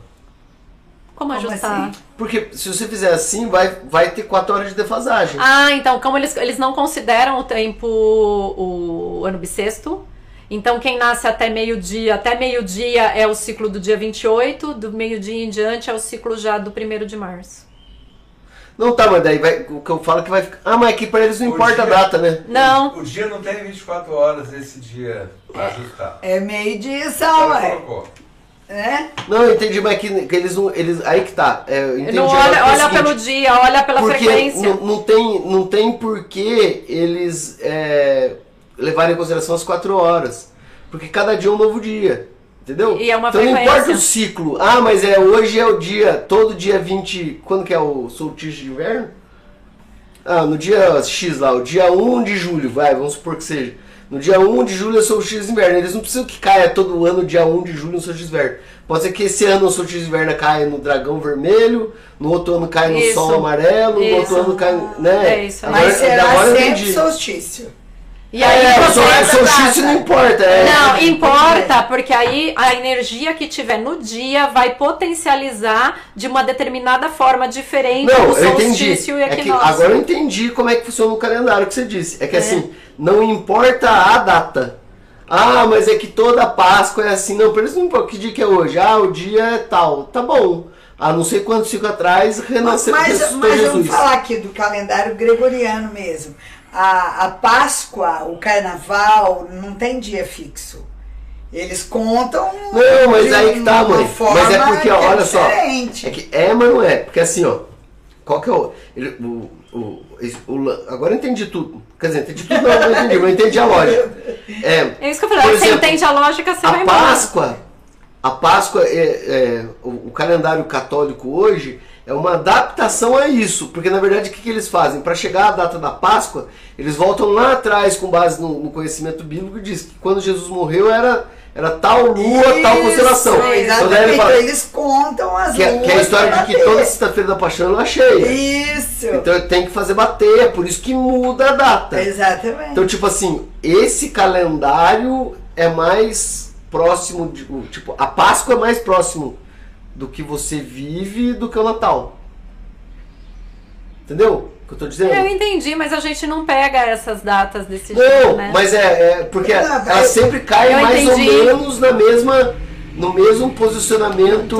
Como Como ajustar? assim? Porque se você fizer assim, vai, vai ter 4 horas de defasagem. Ah, então, como eles, eles não consideram o tempo, o ano bissexto. Então, quem nasce até meio-dia, até meio-dia é o ciclo do dia 28, do meio-dia em diante é o ciclo já do 1 de março. Não tá, mas daí vai, o que eu falo é que vai ficar. Ah, mas aqui pra eles não O importa a dia- data, né? Não, O dia não tem 24 horas esse dia para ajustar. É meio dia só, ué. colocou. Né? Não, eu entendi, mas que, que eles não. Eles, aí que tá. É, entendi não olha, que é olha seguinte, pelo dia, olha pela frequência. Não, tem, não tem porquê eles é, levarem em consideração as 4 horas. Porque cada dia é um novo dia. Entendeu? E é uma então não importa o ciclo. Ah, mas é hoje é o dia, todo dia 20. Quando que é o solstício de inverno? Ah, no dia X lá, o dia 1 de julho, vai, vamos supor que seja. No dia 1 de julho é solstício de inverno. Eles não precisam que caia todo ano dia 1 de julho no solstício de inverno. Pode ser que esse ano o solstício de inverno caia no dragão vermelho, no outro ano caia no Isso. sol amarelo, no outro Isso. ano cai, né? É isso. Agora- Mas será agora sempre solstício. E aí é, você. sol- solstício não importa. É. Não, importa, porque aí a energia que tiver no dia vai potencializar de uma determinada forma diferente Não, o eu entendi. solstício e o É que equinócio. agora eu entendi como é que funciona o calendário que você disse. É que assim, não importa a data. Ah, mas é que toda Páscoa é assim. Não, por isso não importa que dia que é hoje. Ah, o dia é tal. Tá bom. Há não sei quantos ciclos atrás renasceu Mas, mas Jesus. vamos falar aqui do calendário gregoriano mesmo. A, a Páscoa, o Carnaval, não tem dia fixo. Eles contam. Não, mas aí que tá, mãe. Mas é porque, que ó, olha só. É que é, mas não é. Porque assim, ó. Qual que é o. ele- o, o, o agora eu entendi tudo. Quer dizer, entendi tudo, não, não entendi, mas eu entendi a lógica. É, É isso que eu falei, Por você exemplo, entende a lógica, você vai a embora. Páscoa, a Páscoa é, é- o, o calendário católico hoje é uma adaptação a isso, porque na verdade o que, que eles fazem? Para chegar à data da Páscoa, eles voltam lá atrás com base no, no conhecimento bíblico e diz que quando Jesus morreu era, era tal lua, tal constelação. Isso, Então Exatamente. fala Eles contam as que, é- que é a luas história de que toda sexta-feira da paixão ela é cheia. Isso. Então tem que fazer bater, é por isso que muda a data. Exatamente. Então, tipo assim, esse calendário é mais próximo de. Tipo, a Páscoa é mais próximo do que você vive do que o Natal. Entendeu que eu tô dizendo? Eu entendi, mas a gente não pega essas datas desse jeito, Não, né? mas é, é porque Não, ela sempre cai mais entendi. ou menos na mesma, no mesmo posicionamento.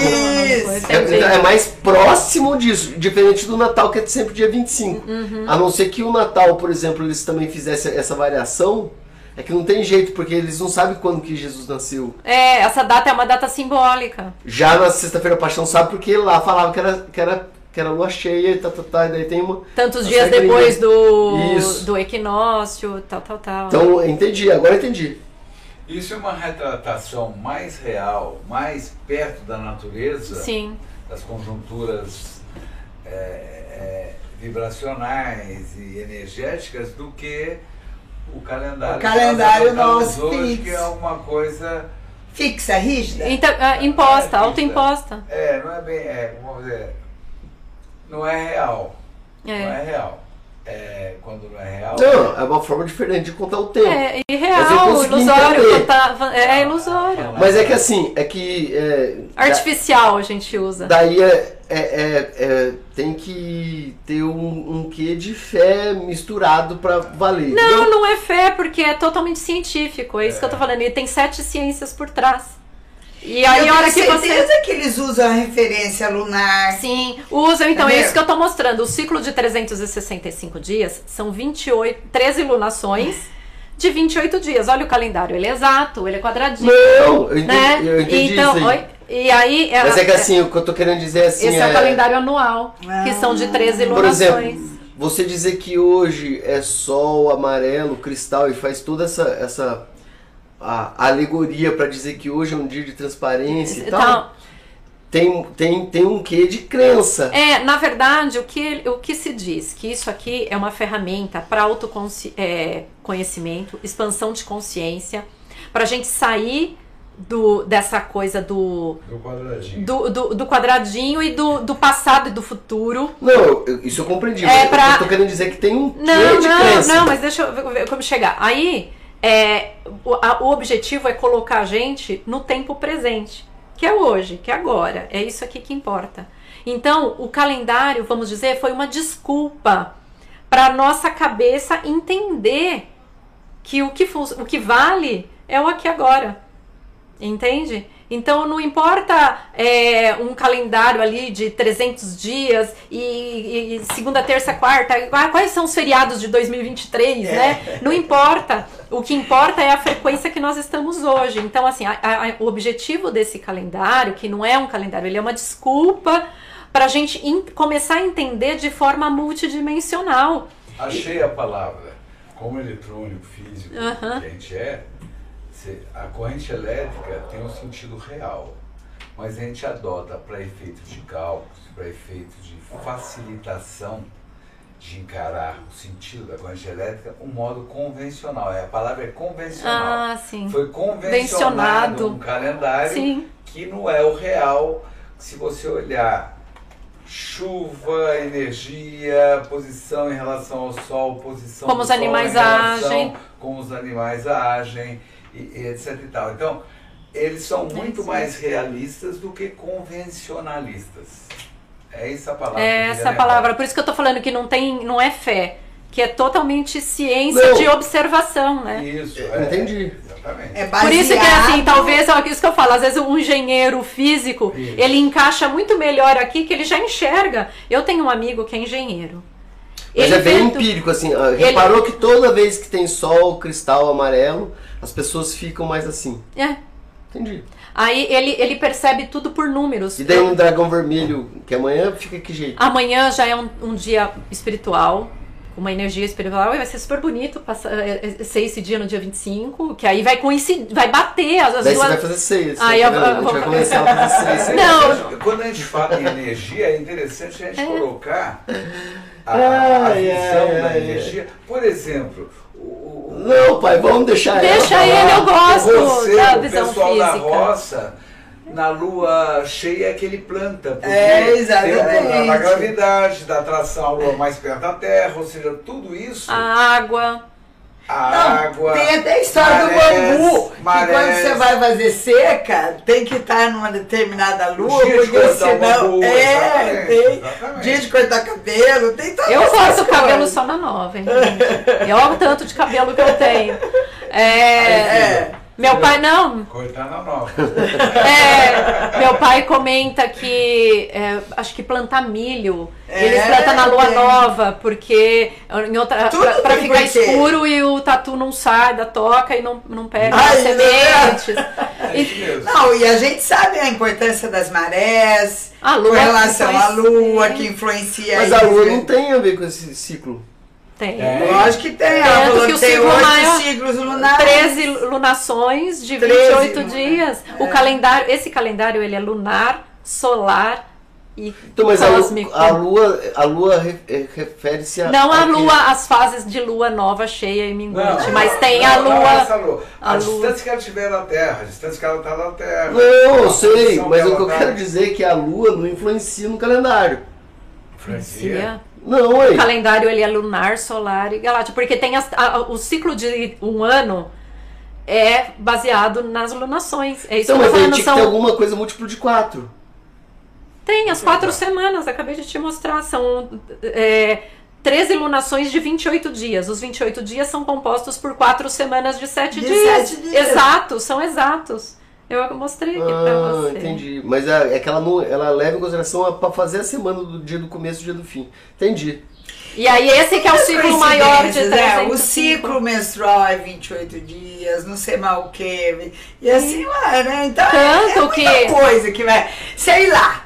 Isso. É, Entendi. é mais próximo disso, diferente do Natal, que é sempre dia 25. Uhum. A não ser que o Natal, por exemplo, eles também fizessem essa variação, é que não tem jeito, porque eles não sabem quando que Jesus nasceu. É, essa data é uma data simbólica. Já na Sexta-feira da Paixão sabe porque lá falava que era, que era, que era lua cheia e tá, tá, tá, e daí tem uma. Tantos dias é depois do, Isso. do equinócio, tal, tal, tal. Então, entendi, agora entendi. Isso é uma retratação mais real, mais perto da natureza, Sim. das conjunturas é, é, vibracionais e energéticas do que o calendário, O calendário nosso hoje, que é uma coisa Fixa, rígida. Então, ah, imposta, É, autoimposta. É, não é bem. É, vamos dizer. Não é real. Não É. é real. É, quando não é real. Não, é uma forma diferente de contar o tempo. É irreal, ilusório. entender. contar- é ilusório. Mas é que assim, é que. É, Artificial a gente usa. Daí é, é, é- é- tem que ter um, um quê de fé misturado pra valer. Não, entendeu? não é fé, porque é totalmente científico. É isso que eu tô falando. E tem sete ciências por trás. E aí, eu a hora que você. certeza que eles usam a referência lunar. Sim, usam, então, é isso que eu tô mostrando. O ciclo de 365 dias são 28, 13 lunações de 28 dias. Olha o calendário, ele é exato, ele é quadradinho. Não, eu entendi, né? eu entendi então, isso aí. e aí. Mas é que é- assim, o que eu tô querendo dizer é assim. esse é, o calendário anual, que são de 13 Por lunações. exemplo, você dizer que hoje é sol amarelo, cristal e faz toda essa, essa a alegoria pra dizer que hoje é um dia de transparência e tal. Então, Tem, tem, tem um quê de crença. É, na verdade, o que, o que se diz? Que isso aqui é uma ferramenta para autoconhecimento, expansão de consciência, para a gente sair do, dessa coisa do, Do quadradinho. do, do, do quadradinho e do, do passado e do futuro. Não, eu- isso eu compreendi. É mas pra- Eu tô querendo dizer que tem um quê Não, de não, crença. não, mas deixa eu ver como chegar. Aí, é, o, a- o objetivo é colocar a gente no tempo presente, que é hoje, que é agora. É isso aqui que importa. Então, o calendário, vamos dizer, foi uma desculpa para nossa cabeça entender que o que, o que vale é o aqui agora. Entende? Então não importa é, um calendário ali de 300 dias e, e segunda, terça, quarta, quais são os feriados de 2023, né? Não importa. O que importa é a frequência que nós estamos hoje. Então, assim, a- a- o objetivo desse calendário, que não é um calendário, ele é uma desculpa para a gente in- começar a entender de forma multidimensional. Achei a palavra. Como eletrônico, físico, Aham. que a gente é, A corrente elétrica tem um sentido real, mas a gente adota para efeitos de cálculos, para efeitos de facilitação de encarar o sentido da corrente elétrica, um modo convencional. É, a palavra é convencional. Ah, sim. Foi convencionado um calendário Sim. que não é o real. Se você olhar chuva, energia, posição em relação ao sol, posição Como os sol animais em relação agem. como os animais agem, e, e etc e tal. Então, eles são muito mais realistas do que convencionalistas. É essa a palavra. É essa palavra. Por isso que eu tô falando que não tem, não é fé, que é totalmente ciência Não. de observação, né? Isso, É, é. entendi. Exatamente. É Por isso que assim, baseado- talvez é isso que eu falo, às vezes um engenheiro físico, Isso. ele encaixa muito melhor aqui que ele já enxerga. Eu tenho um amigo que é engenheiro. Mas Ele é bem vê- empírico, assim. Reparou que toda vez que tem sol, cristal amarelo, as pessoas ficam mais assim. É. Entendi. Aí ele, ele percebe tudo por números. E daí um dragão vermelho, que amanhã fica que jeito? Amanhã já é um, um dia espiritual, uma energia espiritual, e vai ser super bonito passar, é, é, ser esse dia no dia 25, que aí vai coincidir, vai bater as, as daí você duas. vai fazer seis. Aí tá eu- a eu vai vou- começar a fazer seis. (laughs) Não. Quando a gente fala em energia, é interessante a gente colocar a, a ai, visão ai, da ai. energia. Por exemplo, Não, pai, vamos deixar Deixa ela. ele, eu gosto você, da o visão pessoal da física. roça, na lua cheia é que ele planta. Porque É, exatamente. Tem o da gravidade, da atração à lua mais perto da Terra, ou seja, tudo isso, A água. A Não, água. Tem até a história marés, do bambu, que marés. quando você vai fazer seca, tem que estar numa determinada lua, porque senão. bambu, é, exatamente, tem exatamente. dia de cortar cabelo, tem todas Eu corto cabelo só na nova, hein, gente? Olha o tanto de cabelo que eu tenho. É, É. Meu pai não. Cortar na nova. É, meu pai comenta que é, acho que plantar milho, É, eles plantam na lua tem. nova, porque em outra, Tudo pra, pra ficar porquê. escuro e o tatu não sai da toca e não, não pega Ai, as sementes. É isso mesmo. Não, e a gente sabe a importância das marés, A com lua relação à lua, que influencia Mas isso. a lua não tem a ver com esse ciclo. Tem. É. Lógico que tem, Tanto a lua que o tem ciclo oito maior- ciclos lunares. 13 lunações de 13 28 lunas. dias. O É. calendário, esse calendário ele é lunar, solar e Então, mas cósmico. a lua, a lua eh, refere-se a. Não a lua, as fases de lua nova, cheia e minguante, Não, mas tem não, a não, lua. essa lua. A, a lua. distância que ela tiver da Terra, a distância que ela está da Terra. Não, eu sei, mas o que eu tá- quero dizer é que a lua não influencia no calendário. Influencia. Não, O calendário ele é lunar, solar e galáctico, porque tem as- a- o ciclo de um ano é baseado nas lunações. É isso Então, que eu mas tô aí falando. tinha que São, ter alguma coisa múltiplo de quatro. Tem as quatro semanas, acabei de te mostrar. São é, 13 lunações de 28 dias. Os 28 dias são compostos por quatro semanas de 7 De dias. sete dias. Exatos, são exatos. Eu mostrei aqui pra Ah, você. entendi. Mas é, é que ela, não, ela leva em consideração a, pra fazer a semana do dia do começo e dia do fim. Entendi. E aí esse que é o ciclo maior de Coincidências, é, 305. O ciclo menstrual é 28 dias, não sei mal o que. E assim vai, né? Então é, é Tanto muita que- coisa que vai. Sei lá.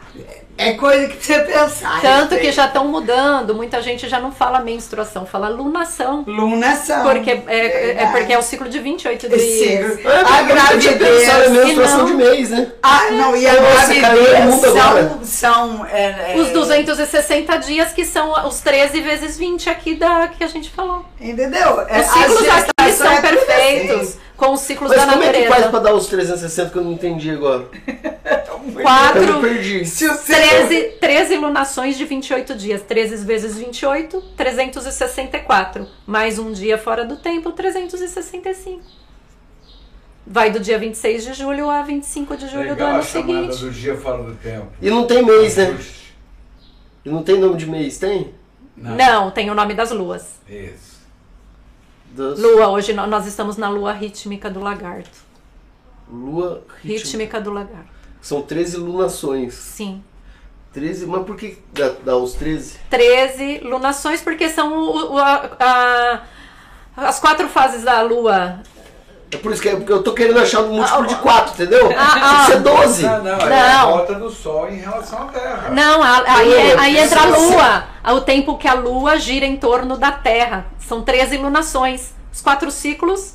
É coisa que precisa pensar. a Tanto que já estão mudando, muita gente já não fala menstruação, fala lunação. Lunação. Porque é, é Verdade. porque é o ciclo de 28 Esse dias. ciclo. É, a gravidez. em menstruação não- de mês, né? Ah, não, e a Nossa, gravidez são. são é, é, Os 260 dias que são os 13 vezes 20 aqui da que a gente falou. Entendeu? É, Os ciclos a aqui são é tudo perfeitos, assim. Com os ciclos Mas da como é que faz pra natureza. dar os 360 que eu não entendi agora? (laughs) Eu me Quatro, perdi. Se o 13, 13 lunações de 28 dias. 13 vezes 28, 364. Mais um dia fora do tempo, 365. Vai do dia 26 de julho a 25 de julho do Legal ano a seguinte. do dia fora do tempo. E não tem mês, né? E não tem nome de mês, tem? Não, tem o nome das luas. Isso. Das- Lua, hoje nó- nós estamos na lua rítmica do lagarto. Lua ritmo. Rítmica do lagarto. São 13 lunações. Sim. 13, mas por que dá, dá os 13? 13 lunações, porque são o- o- a- a- as quatro fases da lua. É por isso que é- porque eu tô querendo achar um múltiplo Ah, de 4, entendeu? ah, Tinha que ser 12. Não, não, é a Não. volta do Sol em relação à Terra. Não, a- aí, Lua, aí entra a isso. lua. O tempo que a lua gira em torno da Terra. São 13 lunações. Os quatro ciclos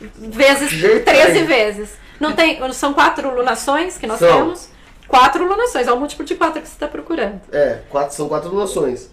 vezes Jeito 13 aí. vezes. Não tem, são quatro lunações que nós São. temos. Quatro lunações, é o múltiplo de quatro que você está procurando. É, quatro, são quatro lunações.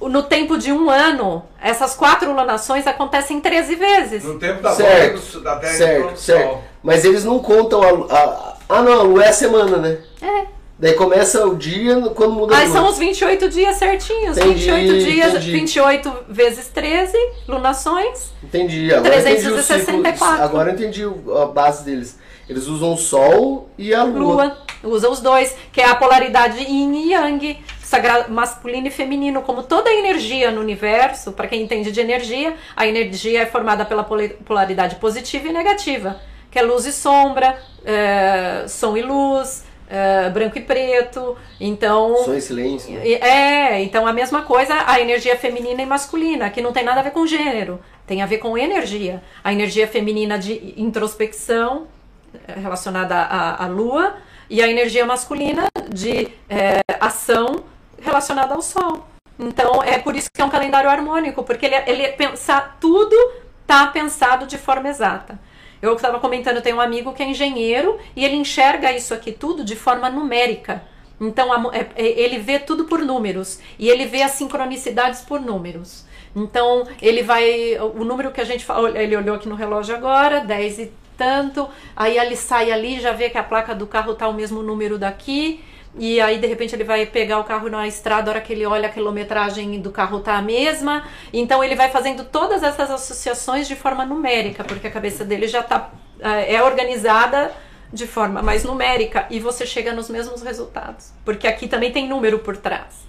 No tempo de um ano, essas quatro lunações acontecem 13 vezes. No tempo da Certo, do- da Terra Certo, certo. Sol. Mas eles não contam a, a- Ah, não, a lua é a semana, né? É. Daí começa o dia quando muda a Aí lua. são os 28 dias certinhos. Entendi, 28 dias, entendi. 28 vezes 13 lunações. Entendi, agora entendi o 364. ciclo. Agora entendi a base deles. Eles usam o Sol e a Lua. Lua. Usa os dois, que é a polaridade yin e yang, sagrado, masculino e feminino, como toda energia no universo, para quem entende de energia, a energia é formada pela polaridade positiva e negativa, que é luz e sombra, é, som e luz, é, branco e preto. Então, Som e silêncio. né? É, então a mesma coisa a energia feminina e masculina, que não tem nada a ver com gênero, tem a ver com energia. A energia feminina de introspecção, eh, relacionada à, à lua, e a energia masculina de eh, ação, relacionada ao sol. Então é por isso que é um calendário harmônico, porque ele, ele é pensar, tudo está pensado de forma exata. Eu estava comentando, tem um amigo que é engenheiro e ele enxerga isso aqui tudo de forma numérica. Então a é- é- ele vê tudo por números e ele vê as sincronicidades por números. Então ele vai. O número que a gente ele olhou aqui no relógio agora, 10 e tanto, aí ele sai ali, já vê que a placa do carro tá o mesmo número daqui. E aí, de repente, ele vai pegar o carro na estrada, a hora que ele olha a quilometragem do carro tá a mesma. Então, ele vai fazendo todas essas associações de forma numérica, porque a cabeça dele já tá, eh, é organizada de forma mais numérica e você chega nos mesmos resultados. Porque aqui também tem número por trás.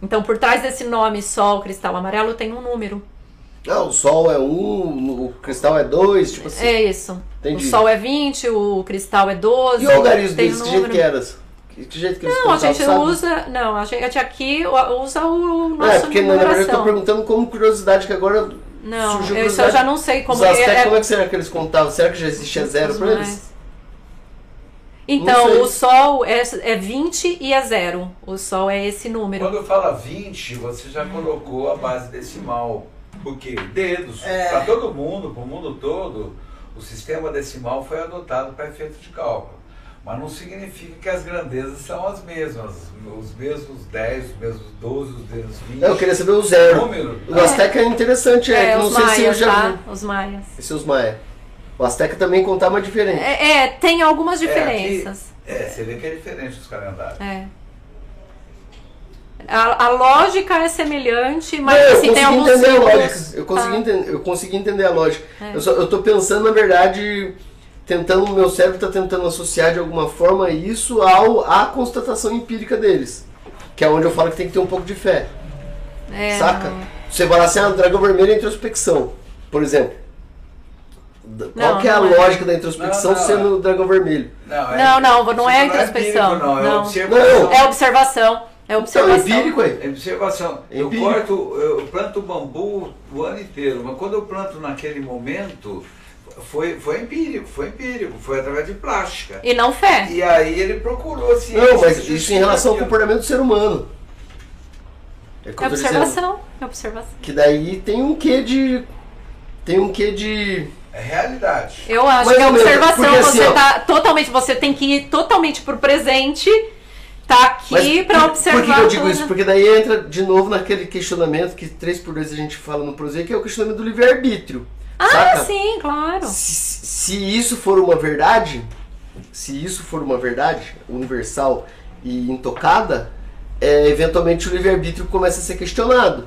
Então, por trás desse nome Sol Cristal Amarelo tem um número. Ah, o Sol é um, o cristal é dois, tipo assim. É isso. Entendi. O Sol é 20, o cristal é 12. E o algarismo um que jeito que era? Que, que jeito que eles Não, a gente sabe? usa. Não, a gente aqui usa o nosso É, porque na verdade eu tô numeração. perguntando como curiosidade que agora Não, surgiu eu- isso curiosidade. eu já não sei como Os aztecas, é. como é que será que eles contavam? Será que já existia zero pra eles? Então, o Sol é, é 20 e é zero. O Sol é esse número. Quando fala 20, você já colocou a base decimal. Porque dedos, É. para todo mundo, para o mundo todo, o sistema decimal foi adotado para efeito de cálculo. Mas não significa que as grandezas são as mesmas. Os mesmos 10, os mesmos 12, os mesmos 20. Eu queria saber o zero. Número. O Azteca é interessante, é, É, que não os sei se eu maias, já tá? vi. Os maias. Esse é os Maia. O Azteca também contava diferente. É, é, tem algumas É, aqui- diferenças. É, você vê que é diferente os calendários. É. A, a lógica é semelhante, mas Não, eu assim, tem alguns entender a símbolos- lógica. Eu consegui, Tá. entender, eu consegui entender a lógica. É. Eu, só, eu tô pensando, na verdade, tentando, meu cérebro tá tentando associar de alguma forma isso ao, à constatação empírica deles. Que é onde eu falo que tem que ter um pouco de fé. É, saca? não. Você fala assim, ah, o dragão vermelho é introspecção, por exemplo. Qual Não, que é a é. lógica da introspecção Não, não, sendo o dragão vermelho? Não, Não, não, não é introspecção, não, é observação. Não. É observação. É Então, observação. empírico aí. É observação. Eu corto, eu planto bambu o ano inteiro, mas quando eu planto naquele momento, foi, foi empírico, foi empírico, foi através de plástica. E não fé. E aí ele procurou assim. Não, mas isso em relação ao comportamento do ser humano. É É observação. É observação. Que daí tem um quê de. Tem um quê de. É realidade. Eu acho Mais que é observação. porque assim, você ó- tá totalmente. Você tem que ir totalmente pro presente. Tá aqui pra por- observar. Por que, que eu digo isso? Porque daí entra de novo naquele questionamento que 3 por 2 a gente fala no Prozeio, que é o questionamento do livre-arbítrio. Ah, saca? sim, claro. Se, se isso for uma verdade, se isso for uma verdade universal e intocada, é, eventualmente o livre-arbítrio começa a ser questionado.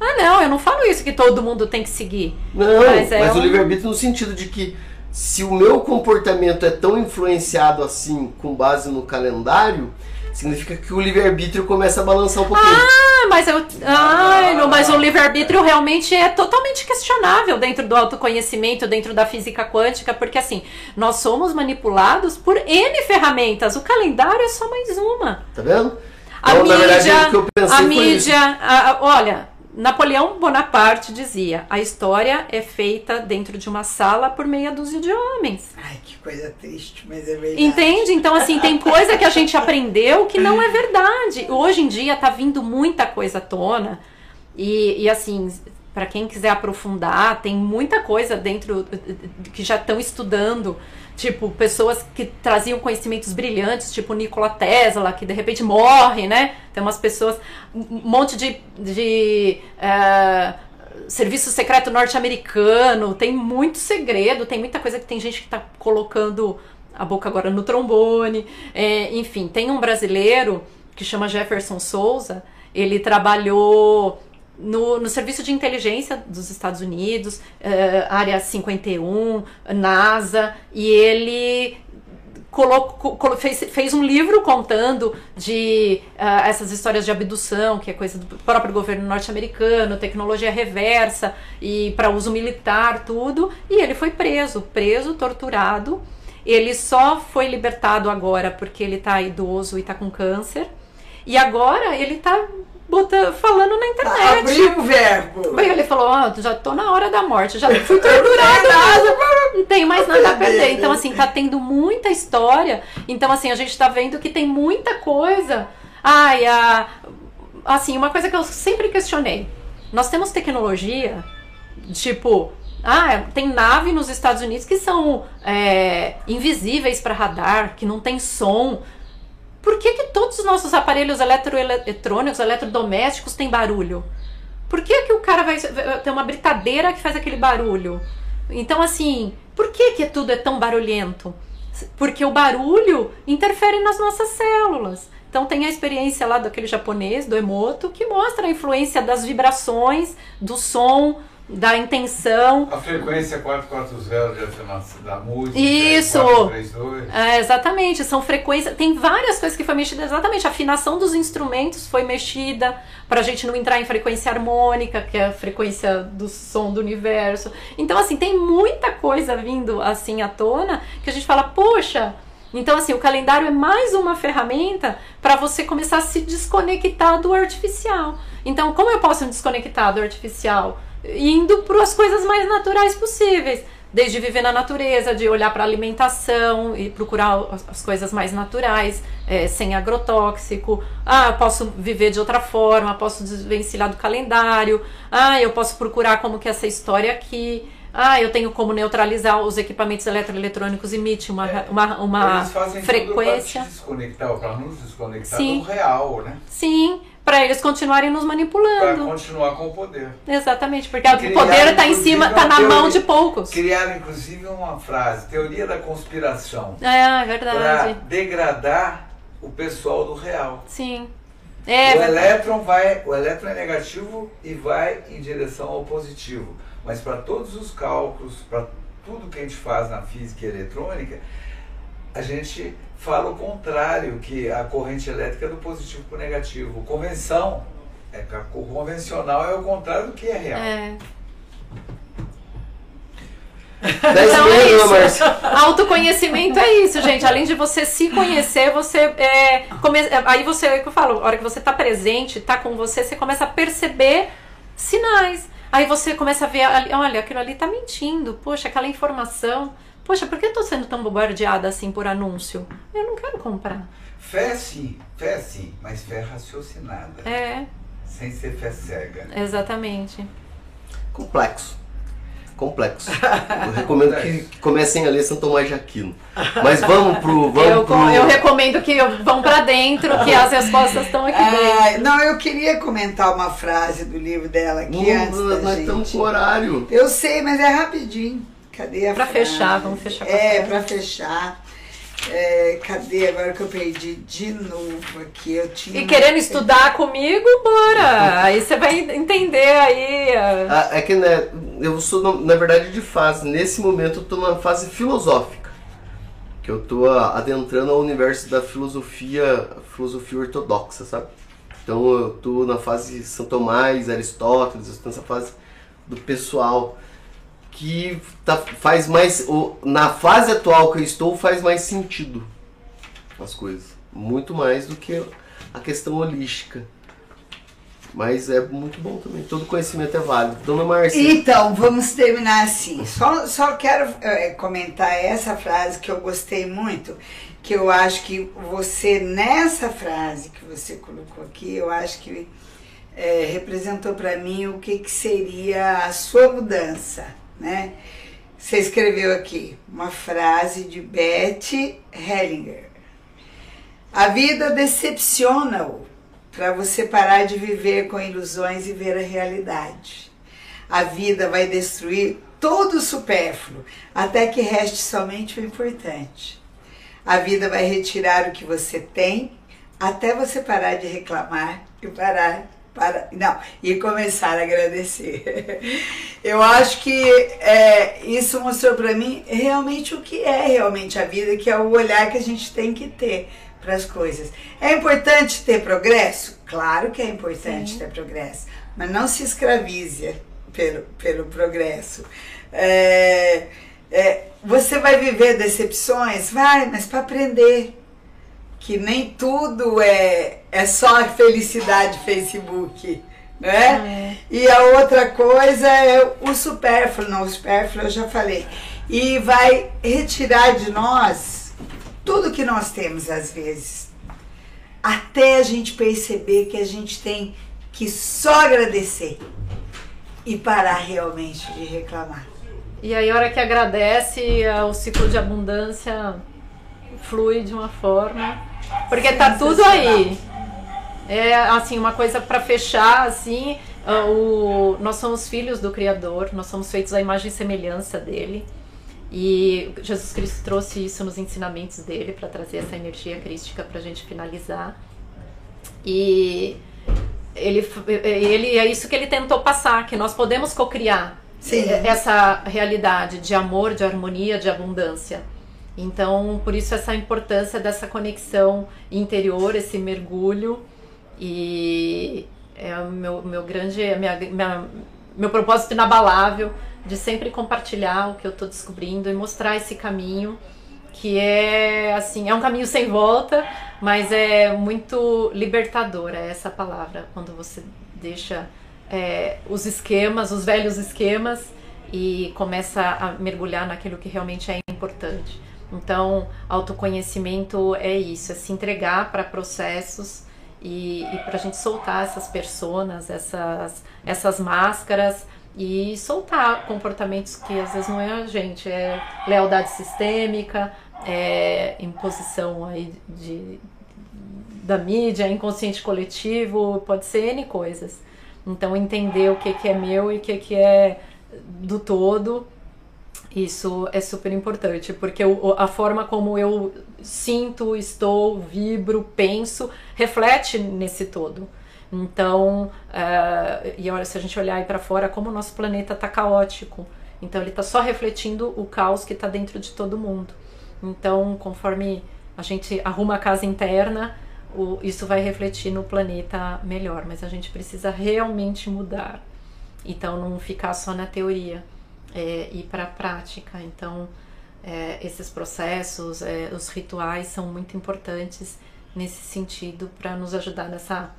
Ah, não, eu não falo isso que todo mundo tem que seguir. Não, Mas mas, é o um- livre-arbítrio no sentido de que se o meu comportamento é tão influenciado assim, com base no calendário, significa que o livre-arbítrio começa a balançar um pouquinho. Ah, mas eu. Ai, não, mas o livre-arbítrio realmente é totalmente questionável dentro do autoconhecimento, dentro da física quântica, porque assim, nós somos manipulados por N ferramentas. O calendário é só mais uma. Tá vendo? A Então, verdade, mídia, eu pensei a mídia, a- olha, Napoleão Bonaparte dizia: a história é feita dentro de uma sala por meia dúzia de homens. Ai, que coisa triste, mas é verdade. Entende? Então, assim, tem coisa que a gente aprendeu que não é verdade. Hoje em dia tá vindo muita coisa à tona. E, e assim, para quem quiser aprofundar, tem muita coisa dentro que já estão estudando. Tipo, pessoas que traziam conhecimentos brilhantes, tipo Nikola Tesla, que de repente morre, né? Tem umas pessoas, um monte de, de uh, serviço secreto norte-americano, tem muito segredo, tem muita coisa que tem gente que está colocando a boca agora no trombone. É, enfim, tem um brasileiro que chama Jefferson Souza, ele trabalhou no, no Serviço de Inteligência dos Estados Unidos, uh, Área 51, NASA, e ele colocou, fez, fez um livro contando de uh, essas histórias de abdução, que é coisa do próprio governo norte-americano, tecnologia reversa e para uso militar, tudo. E ele foi preso, preso, torturado. Ele só foi libertado agora porque ele está idoso e está com câncer. E agora ele está bota, falando na internet. Abriu o verbo. Bem, ele falou, ó, oh, já tô na hora da morte, já fui (laughs) torturado, não tenho mais nada a perder. Então, assim, tá tendo muita história. Então, assim, a gente tá vendo que tem muita coisa. Ai, a... assim, uma coisa que eu sempre questionei. Nós temos tecnologia, tipo, ah, tem nave nos Estados Unidos que são é, invisíveis para radar, que não tem som. Por que, que todos os nossos aparelhos eletroeletrônicos, eletrodomésticos têm barulho? Por que, que o cara vai ter uma britadeira que faz aquele barulho? Então, assim, por que, que tudo é tão barulhento? Porque o barulho interfere nas nossas células. Então tem a experiência lá daquele japonês, do Emoto, que mostra a influência das vibrações, do som, da intenção. A frequência 440 da música. Isso! 432. É, exatamente, são frequências. Tem várias coisas que foi mexida, exatamente. A afinação dos instrumentos foi mexida para a gente não entrar em frequência harmônica, que é a frequência do som do universo. Então, assim, tem muita coisa vindo assim à tona que a gente fala, poxa. Então, assim, o calendário é mais uma ferramenta para você começar a se desconectar do artificial. Então, como eu posso me desconectar do artificial? Indo para as coisas mais naturais possíveis. Desde viver na natureza, de olhar para a alimentação e procurar as coisas mais naturais, é, sem agrotóxico. Ah, posso viver de outra forma, posso desvencilhar do calendário. Ah, eu posso procurar como que é essa história aqui. Ah, eu tenho como neutralizar os equipamentos eletroeletrônicos emite uma, é, uma, uma eles fazem frequência. Para desconectar, para nos desconectar Sim. do real, né? Sim para eles continuarem nos manipulando. Para continuar com o poder. Exatamente, porque o poder está em cima, está na teoria, mão de poucos. Criaram inclusive uma frase, teoria da conspiração. É, é verdade. Para degradar o pessoal do real. Sim. É, o elétron vai, o elétron é negativo e vai em direção ao positivo. Mas para todos os cálculos, para tudo que a gente faz na física eletrônica, a gente fala o contrário, que a corrente elétrica é do positivo para o negativo. Convenção, é, o convencional é o contrário do que é real. É. então é isso. Autoconhecimento é isso, gente. Além de você se conhecer, você é, come... aí você, é que eu falo, a hora que você está presente, está com você, você começa a perceber sinais. Aí você começa a ver, olha, aquilo ali está mentindo. Poxa, aquela informação Poxa, por que eu tô sendo tão bombardeada assim por anúncio? Eu não quero comprar. Fé sim, fé sim, mas fé raciocinada. É. Sem ser fé cega. Exatamente. Complexo. Complexo. Eu recomendo que comecem a ler São Tomás de Aquino. Mas vamos pro. (laughs) Vamos eu, pro... eu recomendo que vão para dentro, que as respostas estão aqui dentro. não, eu queria comentar uma frase do livro dela aqui não, antes. Nós, nós estamos com horário. Eu sei, mas é rapidinho. Cadê a Pra frase? fechar, vamos fechar com É, pra fechar. É, cadê agora que eu perdi de novo aqui? Eu tinha e querendo estudar comigo, bora! (laughs) aí você vai entender aí. Ah, é que né, eu sou, na verdade, de fase. Nesse momento eu tô numa fase filosófica. Que eu tô adentrando ao universo da filosofia, filosofia ortodoxa, sabe? Então eu tô na fase São Tomás, Aristóteles, eu tô nessa fase do pessoal que tá, faz mais. Na fase atual que eu estou, faz mais sentido as coisas. Muito mais do que a questão holística. Mas é muito bom também. Todo conhecimento é válido. Dona Márcia. Então, vamos terminar assim. Só, só quero é, comentar essa frase que eu gostei muito. Que eu acho que você, nessa frase que você colocou aqui, eu acho que é, representou para mim o que, que seria a sua mudança, né? Você escreveu aqui uma frase de Beth Hellinger. A vida decepciona-o para você parar de viver com ilusões e ver a realidade. A vida vai destruir todo o supérfluo até que reste somente o importante. A vida vai retirar o que você tem até você parar de reclamar e parar para não e começar a agradecer. (laughs) Eu acho que é, isso mostrou para mim realmente o que é realmente a vida, que é o olhar que a gente tem que ter para as coisas. É importante ter progresso? Claro que é importante Sim. ter progresso, mas não se escravize pelo, pelo progresso. É, é, você vai viver decepções? Vai, mas para aprender. Que nem tudo é, é só felicidade Facebook. Né? É. E a outra coisa é o supérfluo. Não, o supérfluo eu já falei. E vai retirar de nós tudo que nós temos às vezes, até a gente perceber que a gente tem que só agradecer e parar realmente de reclamar. E aí, a hora que agradece, o ciclo de abundância flui de uma forma. Porque tá tudo aí. É assim, uma coisa para fechar, assim, o, nós somos filhos do Criador, nós somos feitos à imagem e semelhança dele. E Jesus Cristo trouxe isso nos ensinamentos dele para trazer essa energia crística para a gente finalizar. E ele, ele é isso que ele tentou passar, que nós podemos cocriar essa realidade de amor, de harmonia, de abundância. Então, por isso essa importância dessa conexão interior, esse mergulho e é o meu, meu grande, minha, minha, meu propósito inabalável de sempre compartilhar o que eu estou descobrindo e mostrar esse caminho que é assim, é um caminho sem volta, mas é muito libertador, é essa palavra, quando você deixa é, os esquemas, os velhos esquemas e começa a mergulhar naquilo que realmente é importante. Então, autoconhecimento é isso, é se entregar para processos e, e para a gente soltar essas personas, essas, essas máscaras e soltar comportamentos que às vezes não é a gente, é lealdade sistêmica, é imposição aí de, da mídia, inconsciente coletivo, pode ser N coisas. Então entender o que, que é meu e o que, que é do todo, isso é super importante, porque a forma como eu sinto, estou, vibro, penso, reflete nesse todo. Então, uh, e olha, se a gente olhar aí para fora, como o nosso planeta está caótico. Então, ele está só refletindo o caos que está dentro de todo mundo. Então, conforme a gente arruma a casa interna, o, isso vai refletir no planeta melhor. Mas a gente precisa realmente mudar. Então, não ficar só na teoria, é, ir para a prática. Então, é, esses processos, é, os rituais são muito importantes nesse sentido para nos ajudar nessa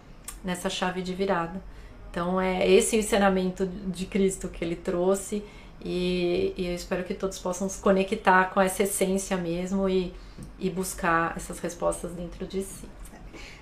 nessa chave de virada. Então é esse ensinamento de Cristo que ele trouxe e, e, eu espero que todos possam se conectar com essa essência mesmo e, e buscar essas respostas dentro de si.